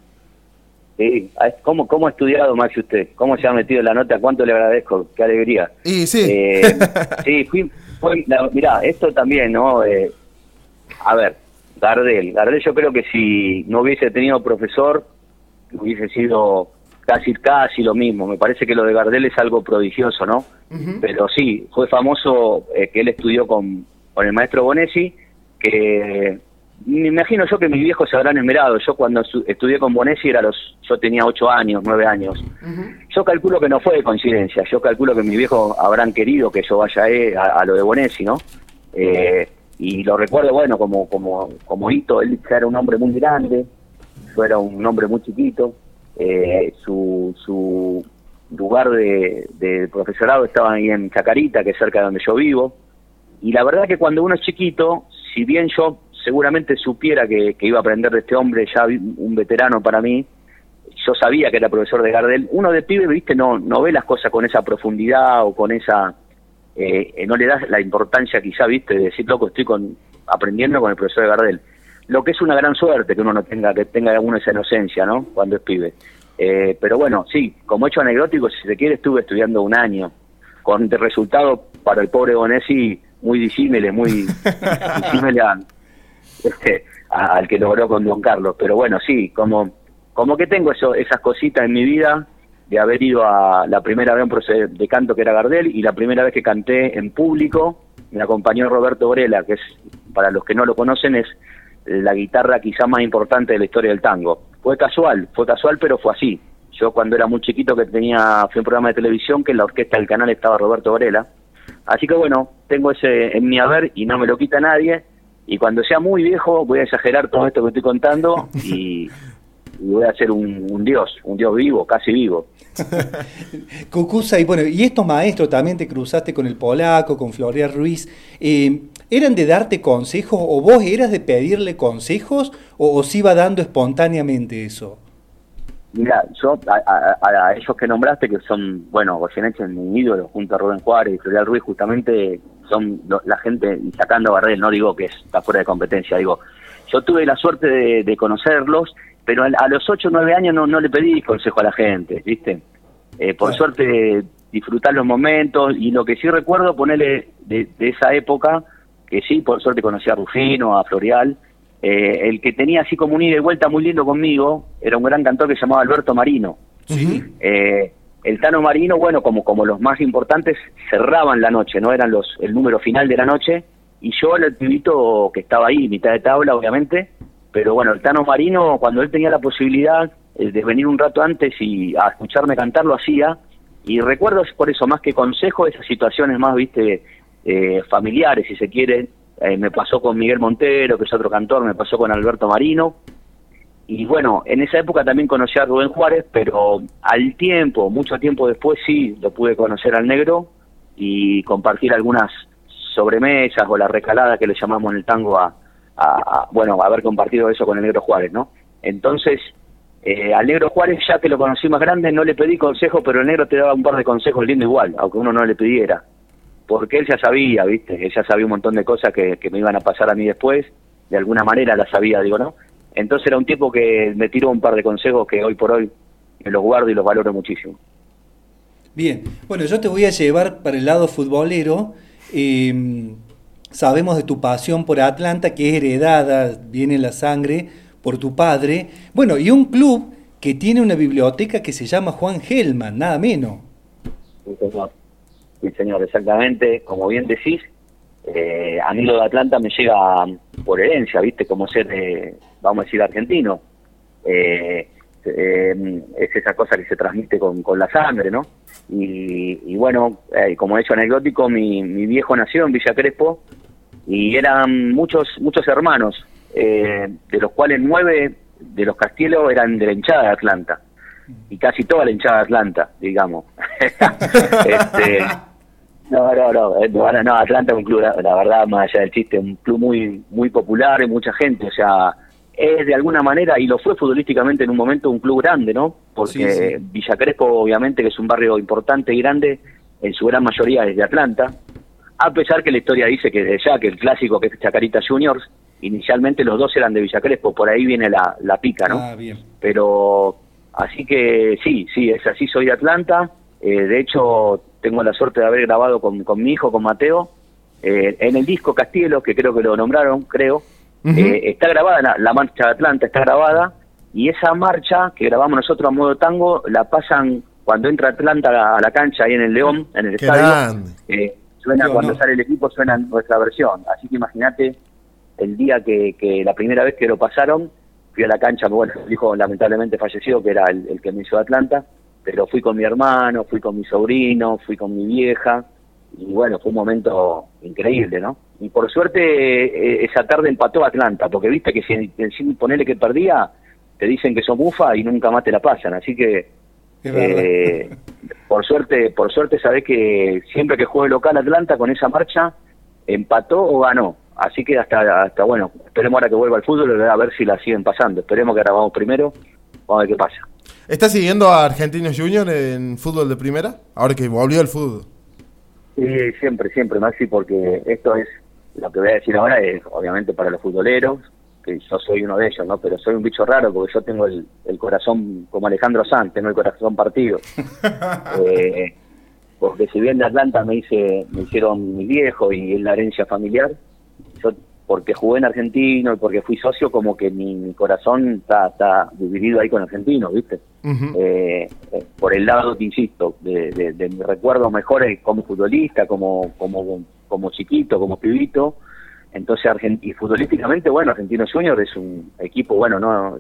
Sí, ¿cómo, ¿cómo ha estudiado, Maxi, usted? ¿Cómo se ha metido en la nota? ¿Cuánto le agradezco? Qué alegría. Y sí. Eh, sí, fui, mirá, esto también, ¿no? a ver, Gardel. Gardel yo creo que si no hubiese tenido profesor, hubiese sido casi casi lo mismo. Me parece que lo de Gardel es algo prodigioso, ¿no? Pero sí, fue famoso eh, que él estudió con, con el maestro Bonesi, que me imagino yo que mis viejos se habrán esmerado. Yo cuando estudié con Bonesi era los, yo tenía ocho años, nueve años. Yo calculo que no fue de coincidencia. Yo calculo que mis viejos habrán querido que yo vaya a, lo de Bonesi, ¿no? Eh, y lo recuerdo, bueno, como como como hito, él era un hombre muy grande, yo era un hombre muy chiquito. Eh, su, su lugar de, de profesorado estaba ahí en Chacarita, que es cerca de donde yo vivo. Y la verdad que cuando uno es chiquito, si bien yo seguramente supiera que, iba a aprender de este hombre, ya un veterano para mí, yo sabía que era profesor de Gardel, uno de pibe, viste, no, no ve las cosas con esa profundidad o con esa, eh, eh, no le das la importancia quizá, viste, de decir, loco, estoy con, aprendiendo con el profesor de Gardel. Lo que es una gran suerte que uno no tenga, que tenga alguna esa inocencia, ¿no? Cuando es pibe. Eh, pero bueno, sí, como hecho anecdótico, si se quiere, estuve estudiando un año, con de resultado para el pobre Bonesi muy disímiles, muy disímiles este, al que logró con Don Carlos. Pero bueno, sí, como, como que tengo eso, esas cositas en mi vida de haber ido a la primera vez un de canto que era Gardel y la primera vez que canté en público me acompañó Roberto Borela, que es, para los que no lo conocen, es la guitarra quizá más importante de la historia del tango. Fue casual, fue casual, pero fue así. Yo cuando era muy chiquito que tenía, fui un programa de televisión que en la orquesta del canal estaba Roberto Borela. Así que bueno, tengo ese en mi haber y no me lo quita nadie. Y cuando sea muy viejo voy a exagerar todo esto que estoy contando y, voy a ser un, dios, un dios vivo, casi vivo. Cucusa, y bueno, y estos maestros también te cruzaste con el polaco, con Floria Ruiz, eh, ¿eran de darte consejos o vos eras de pedirle consejos o os iba dando espontáneamente eso? Mira, yo a, esos que nombraste, que son, bueno, en mi ídolo, junto a Rubén Juárez y Florial Ruiz, justamente son la gente, y sacando a Barrel, no digo que está fuera de competencia, digo, yo tuve la suerte de, conocerlos, pero a, los 8 o 9 años no, no le pedí consejo a la gente, ¿viste? Eh, por suerte disfrutar los momentos, y lo que sí recuerdo, ponerle de, de esa época, que sí, por suerte conocí a Rufino, a Florial, eh, el que tenía así como un ida y vuelta muy lindo conmigo era un gran cantor que se llamaba Alberto Marino. Eh, el Tano Marino, bueno, como, como los más importantes, cerraban la noche, no eran los el número final de la noche, y yo el pibito que estaba ahí, mitad de tabla, obviamente, pero bueno, el Tano Marino, cuando él tenía la posibilidad eh, de venir un rato antes y a escucharme cantar, lo hacía, y recuerdo por eso, más que consejo, esas situaciones más, viste, familiares, si se quiere, eh, me pasó con Miguel Montero, que es otro cantor, me pasó con Alberto Marino. Y bueno, en esa época también conocí a Rubén Juárez, pero al tiempo, mucho tiempo después sí, lo pude conocer al negro y compartir algunas sobremesas o la recalada que le llamamos en el tango a, bueno, haber compartido eso con el negro Juárez, ¿no? Entonces, eh, al negro Juárez, ya que lo conocí más grande, no le pedí consejo, pero el negro te daba un par de consejos lindo igual, aunque uno no le pidiera porque él ya sabía, ¿viste? Él ya sabía un montón de cosas que, me iban a pasar a mí después, de alguna manera la sabía, digo, ¿no? Entonces era un tipo que me tiró un par de consejos que hoy por hoy me los guardo y los valoro muchísimo. Bien, bueno, yo te voy a llevar para el lado futbolero. Em, sabemos de tu pasión por Atlanta, que es heredada, viene en la sangre, por tu padre. Bueno, y un club que tiene una biblioteca que se llama Juan Gelman, nada menos. Sí, señor, exactamente. Como bien decís, eh, a mí lo de Atlanta me llega por herencia, ¿viste? Como ser, eh, vamos a decir, argentino. Eh, eh, es esa cosa que se transmite con, con la sangre, ¿no? Y, bueno, como hecho anecdótico, mi, mi viejo nació en Villa Crespo y eran muchos muchos hermanos, de los cuales nueve de los Castielos eran de la hinchada de Atlanta y casi toda la hinchada de Atlanta, digamos. este, no, no, no, eh, no, Atlanta es un club, la, verdad, más allá del chiste, un club muy muy popular y mucha gente, o sea, es de alguna manera, y lo fue futbolísticamente en un momento, un club grande, ¿no? Porque Villa Crespo, obviamente, que es un barrio importante y grande, en su gran mayoría es de Atlanta, a pesar que la historia dice que de ya, que el clásico que es Chacarita Juniors, inicialmente los dos eran de Villa Crespo, por ahí viene la, la pica, ¿no? Ah, bien. Pero, así que sí, sí, es así, soy de Atlanta, eh, de hecho tengo la suerte de haber grabado con, con mi hijo, con Mateo, eh, en el disco Castielo, que creo que lo nombraron, creo, eh, está grabada la, marcha de Atlanta, está grabada, y esa marcha que grabamos nosotros a modo tango, la pasan cuando entra Atlanta a la cancha ahí en el León, en el estadio, eh, suena cuando sale el equipo, suena nuestra versión, así que imagínate el día que, que la primera vez que lo pasaron, fui a la cancha, bueno, el hijo lamentablemente falleció, que era el, el que me hizo Atlanta, pero fui con mi hermano, fui con mi sobrino, fui con mi vieja, y bueno, fue un momento increíble, ¿no? Y por suerte eh, esa tarde empató Atlanta, porque viste que si, si ponerle que perdía, te dicen que son bufa y nunca más te la pasan, así que eh, por suerte, por suerte sabés que siempre que juegue local Atlanta con esa marcha, empató o ganó. Así que hasta, hasta bueno, esperemos ahora que vuelva al fútbol a ver si la siguen pasando. Esperemos que ahora vamos primero, vamos a ver qué pasa. ¿Estás siguiendo a Argentinos Junior en fútbol de primera? Ahora que volvió el fútbol. Sí, siempre, siempre, Maxi, porque esto es, lo que voy a decir ahora es obviamente para los futboleros, que yo soy uno de ellos, ¿no? Pero soy un bicho raro porque yo tengo el, el corazón como Alejandro Sanz, tengo el corazón partido. eh, porque si bien de Atlanta me hice, me hicieron mi viejo y es la herencia familiar, yo porque jugué en argentino y porque fui socio, como que mi, mi corazón está, está dividido ahí con argentino, ¿viste? eh, eh, por el lado, te insisto, de, de, de mis recuerdos mejores como futbolista, como, como, como chiquito, como pibito. Entonces, Argent y futbolísticamente, bueno, Argentino Junior es un equipo, bueno, no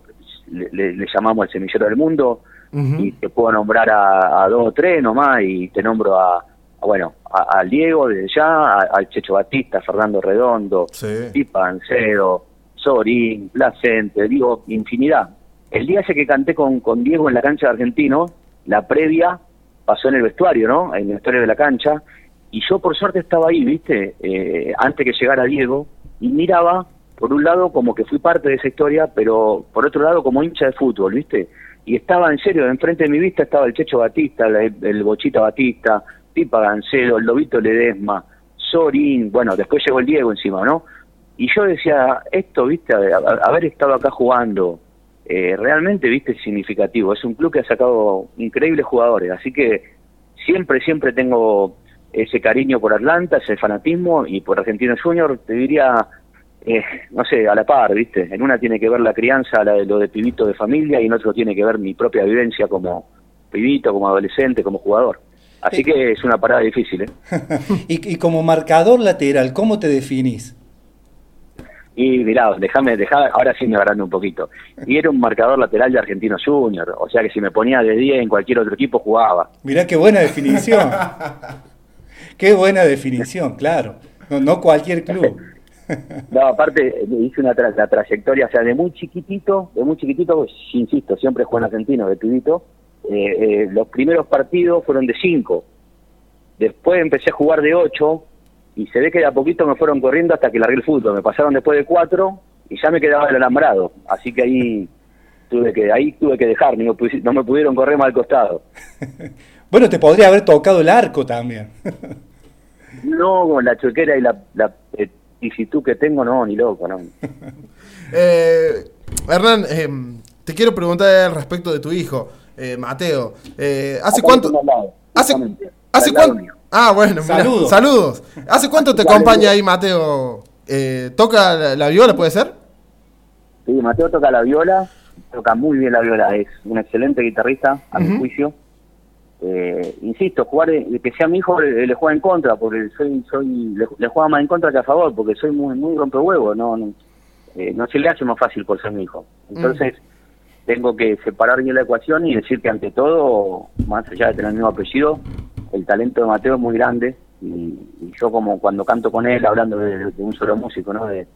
le, le, le llamamos el semillero del mundo y te puedo nombrar a, a, dos o tres nomás y te nombro a, a bueno, al Diego desde ya, al Checho Batista, Fernando Redondo, Sí. Pipa Ancedo, Sorín, Placente, digo, infinidad. El día ese que canté con, con Diego en la cancha de Argentino, la previa pasó en el vestuario, ¿no? En el vestuario de la cancha, y yo por suerte estaba ahí, ¿viste? Eh, antes que llegara Diego, y miraba, por un lado, como que fui parte de esa historia, pero por otro lado, como hincha de fútbol, ¿viste? Y estaba en serio, enfrente de mi vista estaba el Checho Batista, el, el Bochita Batista, Pipa Gancelo, el Lobito Ledesma, Sorín, bueno, después llegó el Diego encima, ¿no? Y yo decía, esto, viste, haber estado acá jugando, eh, realmente, viste, es significativo. Es un club que ha sacado increíbles jugadores, así que siempre, siempre tengo ese cariño por Atlanta, ese fanatismo, y por Argentinos Junior, te diría, eh, no sé, a la par, viste. En una tiene que ver la crianza, la de, lo de pibito de familia, y en otro tiene que ver mi propia vivencia como pibito, como adolescente, como jugador. Así que es una parada difícil, ¿eh? y, y, como marcador lateral, ¿cómo te definís? Y mirá, déjame, déjame, ahora sí me agrando un poquito. Y era un marcador lateral de Argentinos Junior, o sea que si me ponía de 10 en cualquier otro equipo jugaba. Mirá qué buena definición. qué buena definición, claro. No, no cualquier club. no, aparte hice una tra la trayectoria, o sea, de muy chiquitito, de muy chiquitito, pues, insisto, siempre en argentino, de pibito, eh, eh, los primeros partidos fueron de 5. Después empecé a jugar de 8 y se ve que de a poquito me fueron corriendo hasta que largué el fútbol. Me pasaron después de 4 y ya me quedaba el alambrado. Así que ahí tuve que ahí tuve que dejar, no, no me pudieron correr más al costado. bueno, te podría haber tocado el arco también. no, con la choquera y la, la actitud que tengo, no, ni loco, no. eh, Hernán, eh, te quiero preguntar respecto de tu hijo. Eh, Mateo, eh, ¿hace Acá cuánto? ¿Hace, hace cuánto? Ah, bueno, saludos. Mirá, saludos. ¿Hace cuánto te acompaña ahí, Mateo? Eh, ¿Toca la, la, viola, puede ser? Sí, Mateo toca la viola, toca muy bien la viola, es un excelente guitarrista, a uh -huh. mi juicio. Eh, insisto, jugar, que sea mi hijo le, le, juega en contra, porque soy, soy le, le, juega más en contra que a favor, porque soy muy, muy rompehuevo, no, no, eh, no se le hace más fácil por ser mi hijo. Entonces, uh -huh tengo que separar bien la ecuación y decir que ante todo, más allá de tener el mismo apellido, el talento de Mateo es muy grande y, y yo como cuando canto con él, hablando de, de un solo músico, ¿no? De,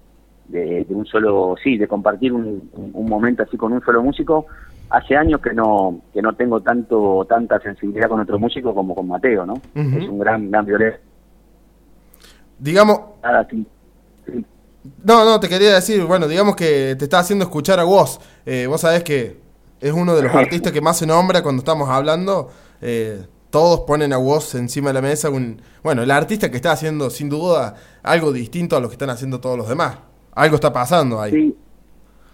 de, de, un solo, sí, de compartir un, un, momento así con un solo músico, hace años que no que no tengo tanto tanta sensibilidad con otro músico como con Mateo, ¿no? Uh -huh. Es un gran, gran violero. Digamos... Nada. No, no, te quería decir, bueno, digamos que te está haciendo escuchar a vos. Eh, vos sabés que es uno de los artistas que más se nombra cuando estamos hablando. Eh, todos ponen a vos encima de la mesa. Un, bueno, el artista que está haciendo, sin duda, algo distinto a lo que están haciendo todos los demás. Algo está pasando ahí. Sí,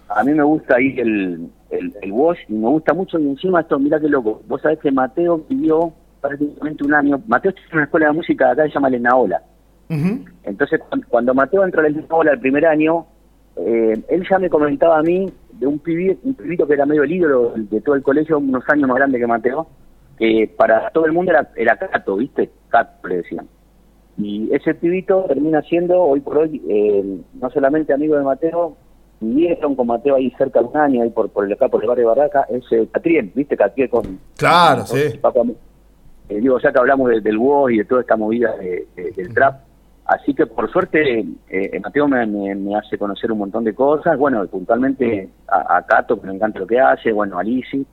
a mí me gusta ahí el, el, el y me gusta mucho. Y encima esto, mira qué loco. Vos sabés que Mateo vivió prácticamente un año. Mateo está en una escuela de música de acá, se llama Lenaola. Uh -huh. Entonces, cuando Mateo entró en el Lenaola el primer año, eh, él ya me comentaba a mí de un, pibito, un pibito que era medio el ídolo de todo el colegio, unos años más grande que Mateo, que para todo el mundo era, era Cato, ¿viste? Cato le decían. Y ese pibito termina siendo, hoy por hoy, eh, no solamente amigo de Mateo, vivieron con Mateo ahí cerca de un año, ahí por, por el, acá por el barrio de Barraca, es eh, Catriel, ¿viste? Catriel con... Claro, con- sí. Papá, eh, digo, ya que hablamos de- del WoW y de toda esta movida de- de- del trap, así que por suerte eh, Mateo me, me- me hace conocer un montón de cosas, bueno, puntualmente a, a Cato, que me encanta lo que hace, bueno, a Lizzy,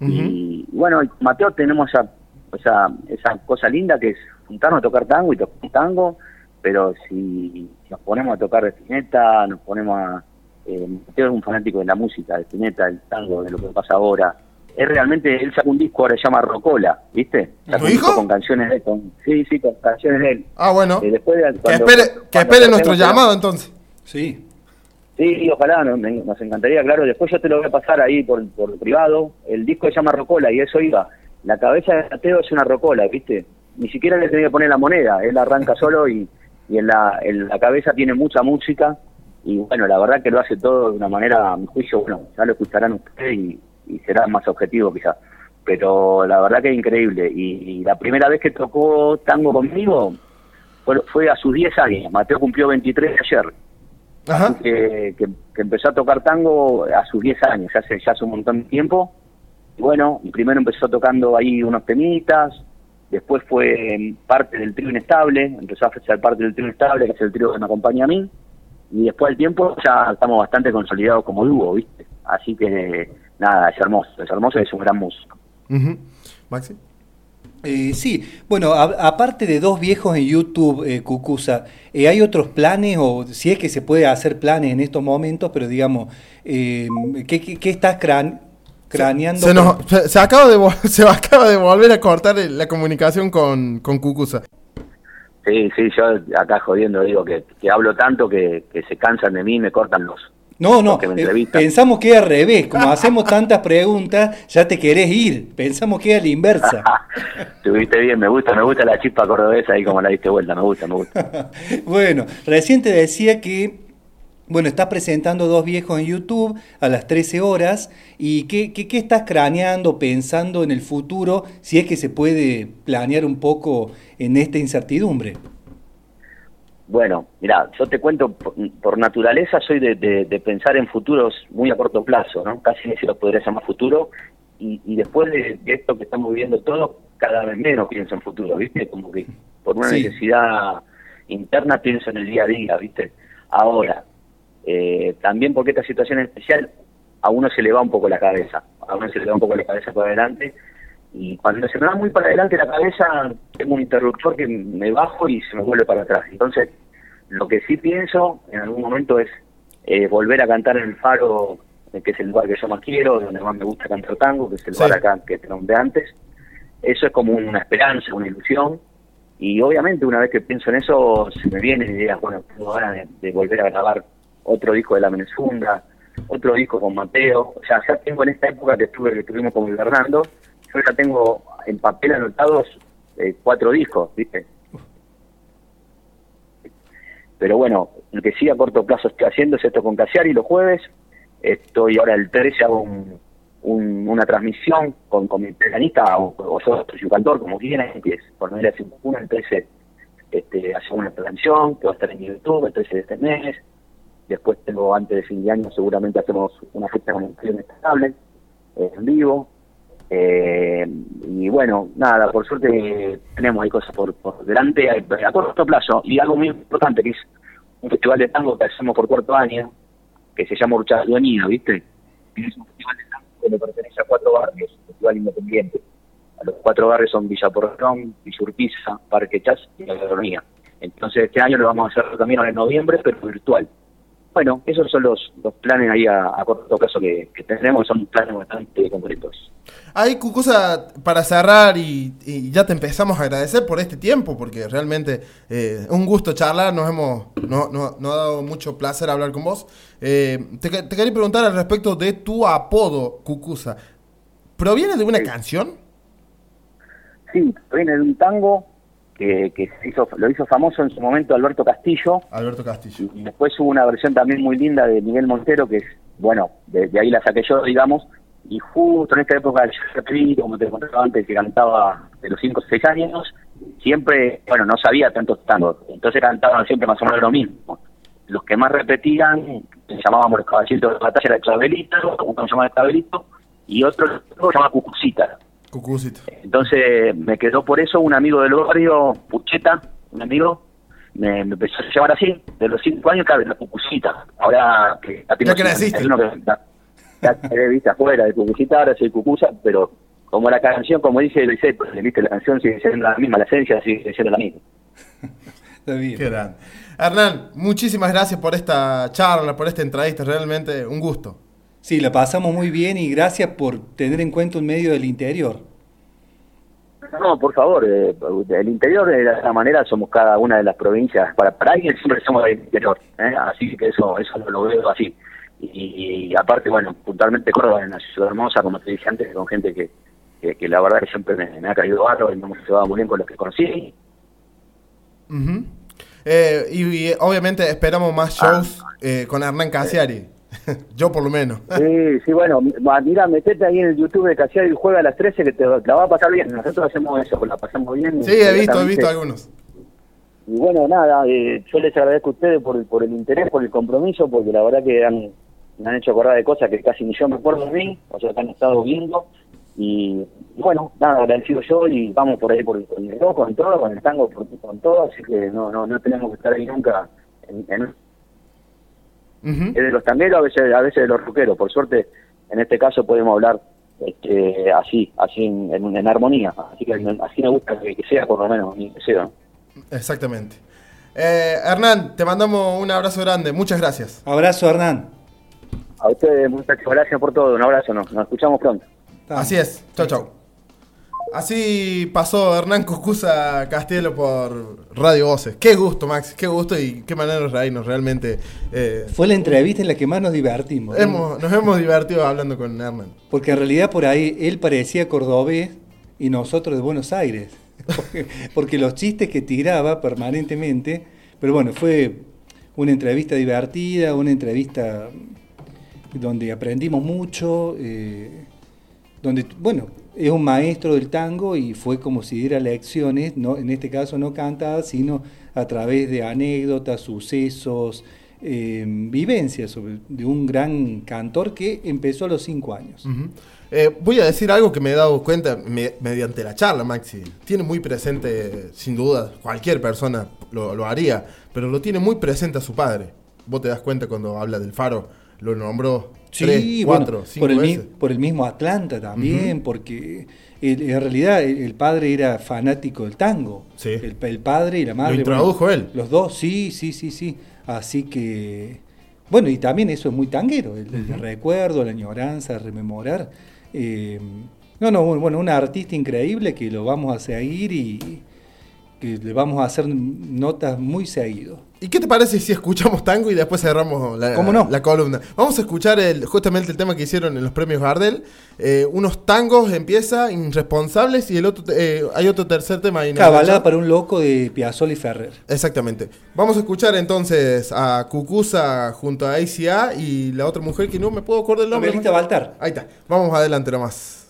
y bueno, y con Mateo tenemos esa, esa, esa cosa linda que es juntarnos a tocar tango y tocar tango, pero si nos ponemos a tocar de Spinetta, nos ponemos a... Eh, Mateo es un fanático de la música, de Spinetta, del tango, de lo que pasa ahora. Es realmente, él sacó un disco ahora se llama Rocola, ¿viste? ¿Tu hijo? con canciones de él, con, sí, sí, con canciones de él. Ah, bueno. Eh, después de- Que espere, que espere nuestro llamado entonces. Sí. Sí, ojalá, no- me- nos encantaría, claro. Después yo te lo voy a pasar ahí por, por privado. El disco se llama Rocola y eso iba. La cabeza de Mateo es una rocola, ¿viste? Ni siquiera le tenía que poner la moneda. Él arranca solo y, y en, la, en la cabeza tiene mucha música. Y bueno, la verdad que lo hace todo de una manera, a mi juicio, bueno, ya lo escucharán ustedes y, y será más objetivo quizá. Pero la verdad que es increíble. Y, y la primera vez que tocó tango conmigo fue, fue a sus 10 años. Mateo cumplió 23 ayer Ajá. que, que- que empezó a tocar tango a sus 10 años, ya hace, ya hace un montón de tiempo. Y bueno, primero empezó tocando ahí unos temitas, después fue em, parte del trío inestable, empezó a ser parte del trío inestable, que es el trío que me acompaña a mí, y después del tiempo ya estamos bastante consolidados como dúo, ¿viste? Así que nada, es hermoso, es hermoso y es un gran músico. Maxi. Eh, sí, bueno, a- aparte de dos viejos en YouTube, eh, Cucusa, eh, ¿hay otros planes o si es que se puede hacer planes en estos momentos, pero digamos, eh, ¿qué, qué- qué estás cran- craneando? Se, nos- se- se acaba de, se acaba de volver a cortar la comunicación con, con Cucusa. Sí, sí, yo acá jodiendo digo que, que hablo tanto que, que se cansan de mí y me cortan los... No, no, eh, pensamos que es al revés, como hacemos tantas preguntas, ya te querés ir, pensamos que es a la inversa. Estuviste bien, me gusta, me gusta la chispa cordobesa ahí como la diste vuelta, me gusta, me gusta. bueno, recién te decía que, bueno, estás presentando dos viejos en YouTube a las 13 horas. ¿Y qué, qué, qué estás craneando, pensando en el futuro, si es que se puede planear un poco en esta incertidumbre? Bueno, mira, yo te cuento, por, por naturaleza soy de, de- de pensar en futuros muy a corto plazo, ¿no? Casi ni se lo podría llamar futuro. Y, y después de, de esto que estamos viviendo todos, cada vez menos pienso en futuro, ¿viste? Como que por una Sí. necesidad interna pienso en el día a día, ¿viste? Ahora, eh, también porque esta situación es especial, a uno se le va un poco la cabeza, a uno se le va un poco la cabeza para adelante, y cuando se me va muy para adelante la cabeza, tengo un interruptor que me bajo y se me vuelve para atrás. Entonces, lo que sí pienso en algún momento es eh, volver a cantar en el Faro, eh, que es el lugar que yo más quiero, donde más me gusta cantar tango, que es el Sí. bar acá que te nombré antes. Eso es como una esperanza, una ilusión. Y obviamente una vez que pienso en eso, se me vienen ideas, bueno, tengo ganas de, de volver a grabar otro disco de La Menezunda, otro disco con Mateo. O sea, ya tengo en esta época que estuve que estuvimos con Fernando, yo tengo en papel anotados eh, cuatro discos, ¿viste? Pero bueno, lo que sí a corto plazo estoy haciendo es esto con Casiari los jueves. Estoy ahora el 13 hago un, un- una transmisión con, mi pianista o, o soy un cantor, como quieran, por de 51, el 13 este, hacemos una transmisión que va a estar en YouTube el 13 de este mes. Después tengo antes de fin de año seguramente hacemos una fiesta con el estable en vivo. Eh, y bueno, nada, por suerte tenemos ahí cosas por, por delante a, a corto plazo. Y algo muy importante que es un festival de tango que hacemos por cuarto año, que se llama Urchadueñía, ¿viste? Y es un festival de tango que le pertenece a cuatro barrios, un festival independiente. A los cuatro barrios son Villa Porrón, Villa Urquiza, Parque Chas y La. Entonces este año lo vamos a hacer también en noviembre, pero virtual. Bueno, esos son los, los planes ahí a, a corto plazo que, que tenemos, son planes bastante concretos. Ahí, Cucusa, para cerrar y, y ya te empezamos a agradecer por este tiempo, porque realmente eh, un gusto charlar, nos hemos no, no- nos ha dado mucho placer hablar con vos. Eh, te, que- te quería preguntar al respecto de tu apodo, Cucusa. ¿Proviene de una canción? Sí, viene de un tango que, que se hizo, lo hizo famoso en su momento Alberto Castillo, Alberto Castillo. y después hubo una versión también muy linda de Miguel Montero, que es, bueno, de, de ahí la saqué yo, digamos, y justo en esta época repetí, como te contaba antes, que cantaba de los 5 o 6 años, siempre, bueno, no sabía tantos tangos, entonces cantaban siempre más o menos lo mismo. Los que más repetían, llamábamos los caballitos de batalla, era el clavelito, uno se llamaba el clavelito, y otro se llamaba Cucucita. Cucucita. Entonces me quedó por eso un amigo del barrio, Pucheta, un amigo, me, me empezó a llamar así, de los cinco años, claro, la Cucucita. Ahora que Ya creciste. hay uno que ya, ya quedé, viste afuera de Cucucita, ahora soy Cucusa, pero como la canción, como dice pues, viste, la canción sigue siendo la misma, la esencia sigue siendo la misma. Está bien. Qué grande. Hernán, muchísimas gracias por esta charla, por esta entrevista, realmente un gusto. Sí, la pasamos muy bien y gracias por tener en cuenta un medio del interior. No, por favor, eh, el interior de la manera somos cada una de las provincias, para, para alguien siempre somos del interior, ¿eh? así que eso eso lo, veo así. Y, y aparte, bueno, puntualmente Córdoba es una ciudad hermosa, como te dije antes, con gente que, que, que la verdad que siempre me, me ha caído barro y me hemos llevado muy bien con los que conocí. Eh, y, y, obviamente esperamos más shows eh, con Hernán Casiari. Yo por lo menos. Sí, sí, bueno, mira, metete ahí en el YouTube de Casiari y juega a las 13 que te la va a pasar bien. Nosotros hacemos eso, la pasamos bien. Sí, he visto, he visto algunos. Y bueno, nada, eh, yo les agradezco a ustedes por, el- por el interés, por el compromiso, porque la verdad que han, me han hecho acordar de cosas que casi ni yo me acuerdo mí, o sea, que han estado viendo. Y, y bueno, nada, agradecido yo y vamos por ahí por el rock, con todo, con el tango, por- con todo, así que no no no tenemos que estar ahí nunca en, en Es de los tangueros, a veces, a veces de los rockeros. Por suerte, en este caso podemos hablar este, así, así en, en- en armonía. Así que así me gusta que, que sea, por lo menos, mi deseo. Exactamente. Eh, Hernán, te mandamos un abrazo grande. Muchas gracias. Abrazo, Hernán. A ustedes, muchachos, gracias por todo. Un abrazo, nos, nos escuchamos pronto. Así es. Chau, chau. Así pasó Hernán Cucusa Castielo por Radio Voces. Qué gusto, Max. Qué gusto y qué manera de reírnos. Realmente eh, Fue la entrevista en la que más nos divertimos. nos hemos divertido hablando con Hernán. Porque en realidad por ahí él parecía cordobés y nosotros de Buenos Aires. Porque, porque los chistes que tiraba permanentemente. Pero bueno, fue una entrevista divertida, una entrevista donde aprendimos mucho. eh, donde, bueno, es un maestro del tango y fue como si diera lecciones, no, en este caso no cantadas, sino a través de anécdotas, sucesos, eh, vivencias de un gran cantor que empezó a los cinco años. Eh, voy a decir algo que me he dado cuenta me- mediante la charla, Maxi. Tiene muy presente, sin duda, cualquier persona lo, lo haría, pero lo tiene muy presente a su padre. Vos te das cuenta cuando habla del faro, lo nombró Sí, tres, bueno, cuatro, cinco por, el, veces. por el mismo Atlanta también, porque el- en realidad el, el padre era fanático del tango. Sí. El, el padre y la madre. Lo introdujo él. Los dos, sí, sí, sí, sí. Así que, bueno, y también eso es muy tanguero, el, el recuerdo, la añoranza, rememorar. Eh, no, no, bueno, un artista increíble que lo vamos a seguir y que le vamos a hacer notas muy seguido. ¿Y qué te parece si escuchamos tango y después cerramos la, ¿Cómo no? la columna? Vamos a escuchar el, justamente el tema que hicieron en los premios Gardel. Eh, unos tangos empieza, irresponsables, y el otro eh, hay otro tercer tema ahí. ¿no? Cabalada para un loco de Piazzolla y Ferrer. Exactamente. Vamos a escuchar entonces a Cucusa junto a ACA y la otra mujer que no me puedo acordar el nombre. Amelita Baltar. Ahí está. Vamos adelante nomás.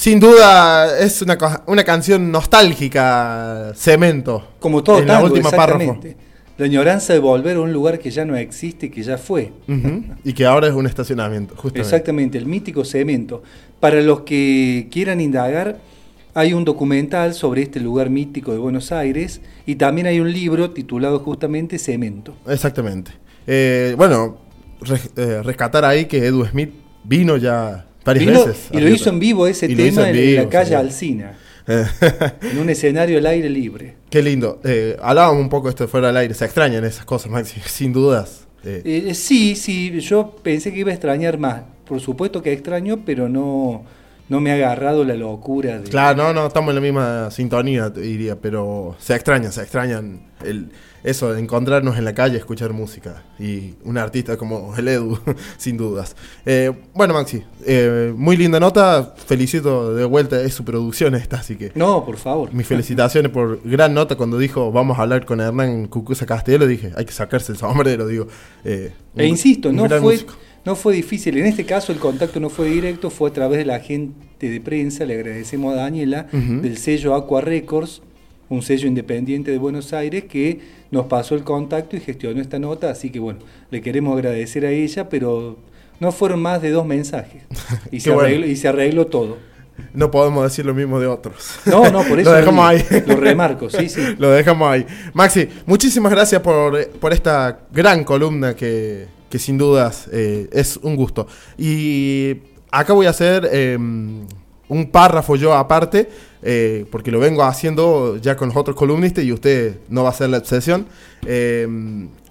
Sin duda es una, una canción nostálgica, Cemento. Como todo en la tango, última párrafo. La añoranza de volver a un lugar que ya no existe, que ya fue. Y que ahora es un estacionamiento, justamente. Exactamente, el mítico cemento. Para los que quieran indagar, hay un documental sobre este lugar mítico de Buenos Aires y también hay un libro titulado justamente Cemento. Exactamente. Eh, bueno, res- eh, rescatar ahí que Edu Smith vino ya varias Vino- veces. y lo hizo en vivo ese Y tema en, en vivo, la calle señor. Alsina, en un escenario al aire libre. Qué lindo. Eh, hablábamos un poco esto fuera del aire. Se extrañan esas cosas, Maxi, sin dudas. Eh, Eh, sí, sí, yo pensé que iba a extrañar más. Por supuesto que extraño, pero no, no me ha agarrado la locura de... Claro, no, no, estamos en la misma sintonía, te diría, pero se extraña, se extrañan el, eso de encontrarnos en la calle, escuchar música. Y un artista como el Edu, sin dudas. Eh, bueno, Maxi, eh, muy linda nota, felicito de vuelta, es su producción esta, así que No, por favor. mis felicitaciones por gran nota cuando dijo vamos a hablar con Hernán Cucuza Castello, dije, hay que sacarse el sombrero, digo. eh, E un- insisto, un no fue, músico. No fue difícil. En este caso el contacto no fue directo, fue a través de la agente de prensa. Le agradecemos a Daniela del sello Aqua Records, un sello independiente de Buenos Aires que nos pasó el contacto y gestionó esta nota. Así que bueno, le queremos agradecer a ella, pero no fueron más de dos mensajes. Y, se, bueno. arregló, y se arregló todo. No podemos decir lo mismo de otros. No, no, por eso lo dejamos ahí. lo remarco, sí, sí. lo dejamos ahí. Maxi, muchísimas gracias por, por esta gran columna que, que sin dudas eh, es un gusto. Y acá voy a hacer eh, un párrafo yo aparte, eh, porque lo vengo haciendo ya con los otros columnistas y usted no va a ser la excepción. Eh,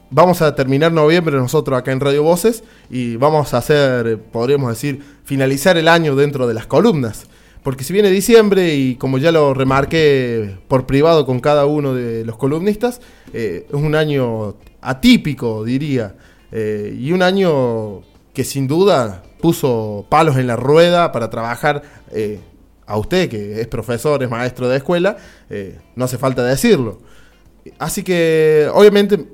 vamos a terminar noviembre nosotros acá en Radio Voces y vamos a hacer, podríamos decir, finalizar el año dentro de las columnas. Porque si viene diciembre y como ya lo remarqué por privado con cada uno de los columnistas, eh, es un año atípico, diría, eh, y un año que sin duda puso palos en la rueda para trabajar eh, a usted, que es profesor, es maestro de escuela, eh, no hace falta decirlo. Así que, obviamente,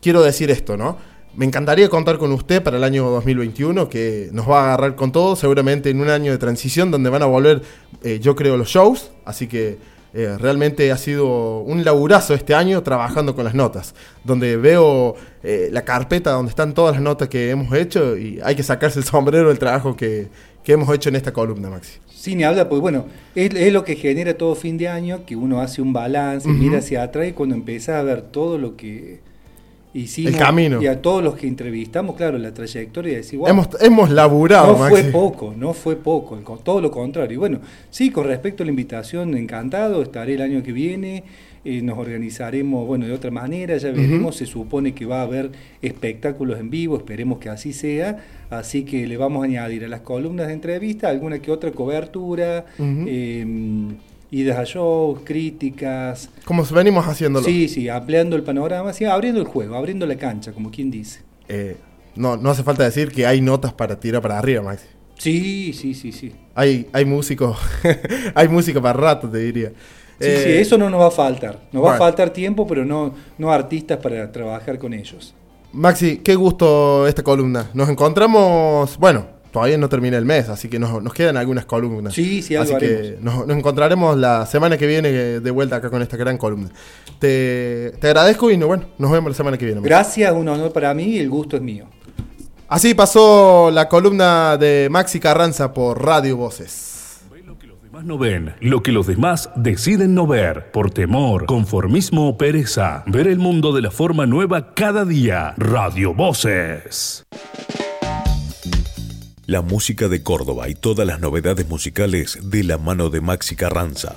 quiero decir esto, ¿no? Me encantaría contar con usted para el año 2021, que nos va a agarrar con todo, seguramente en un año de transición donde van a volver, yo creo, los shows. Así que eh, realmente ha sido un laburazo este año trabajando con las notas, donde veo eh, la carpeta donde están todas las notas que hemos hecho y hay que sacarse el sombrero del trabajo que, que hemos hecho en esta columna, Maxi. Sí, ni habla, pues bueno, es, es lo que genera todo fin de año, que uno hace un balance, mira hacia atrás y cuando empieza a ver todo lo que hicimos El camino. y a todos los que entrevistamos, claro, la trayectoria y decir, wow, Hemos, hemos laburado, no Maxi. fue poco, no fue poco, todo lo contrario. Y bueno, sí, con respecto a la invitación, encantado, estaré el año que viene, eh, nos organizaremos, bueno, de otra manera, ya veremos, se supone que va a haber espectáculos en vivo, esperemos que así sea, así que le vamos a añadir a las columnas de entrevista alguna que otra cobertura, eh, idas a críticas, Como venimos haciéndolo. sí, sí, ampliando el panorama, sí, abriendo el juego, abriendo la cancha, como quien dice. Eh, no, no hace falta decir que hay notas para tirar para arriba, Maxi. Sí, sí, sí, sí. Hay, hay músicos, hay música para rato, te diría. Sí, Eh, sí, eso no nos va a faltar. Nos va a faltar tiempo, pero no, no artistas para trabajar con ellos. Maxi, qué gusto esta columna. Nos encontramos, bueno, todavía no termina el mes, así que nos, nos quedan algunas columnas. Sí, sí, algo Así que nos, nos encontraremos la semana que viene de vuelta acá con esta gran columna. Te, te agradezco y no, bueno, nos vemos la semana que viene. Gracias, un honor para mí y el gusto es mío. Así pasó la columna de Maxi Carranza por Radio Voces. Lo que los demás no ven, lo que los demás deciden no ver, por temor, conformismo o pereza. Ver el mundo de la forma nueva cada día. Radio Voces. La música de Córdoba y todas las novedades musicales de la mano de Maxi Carranza.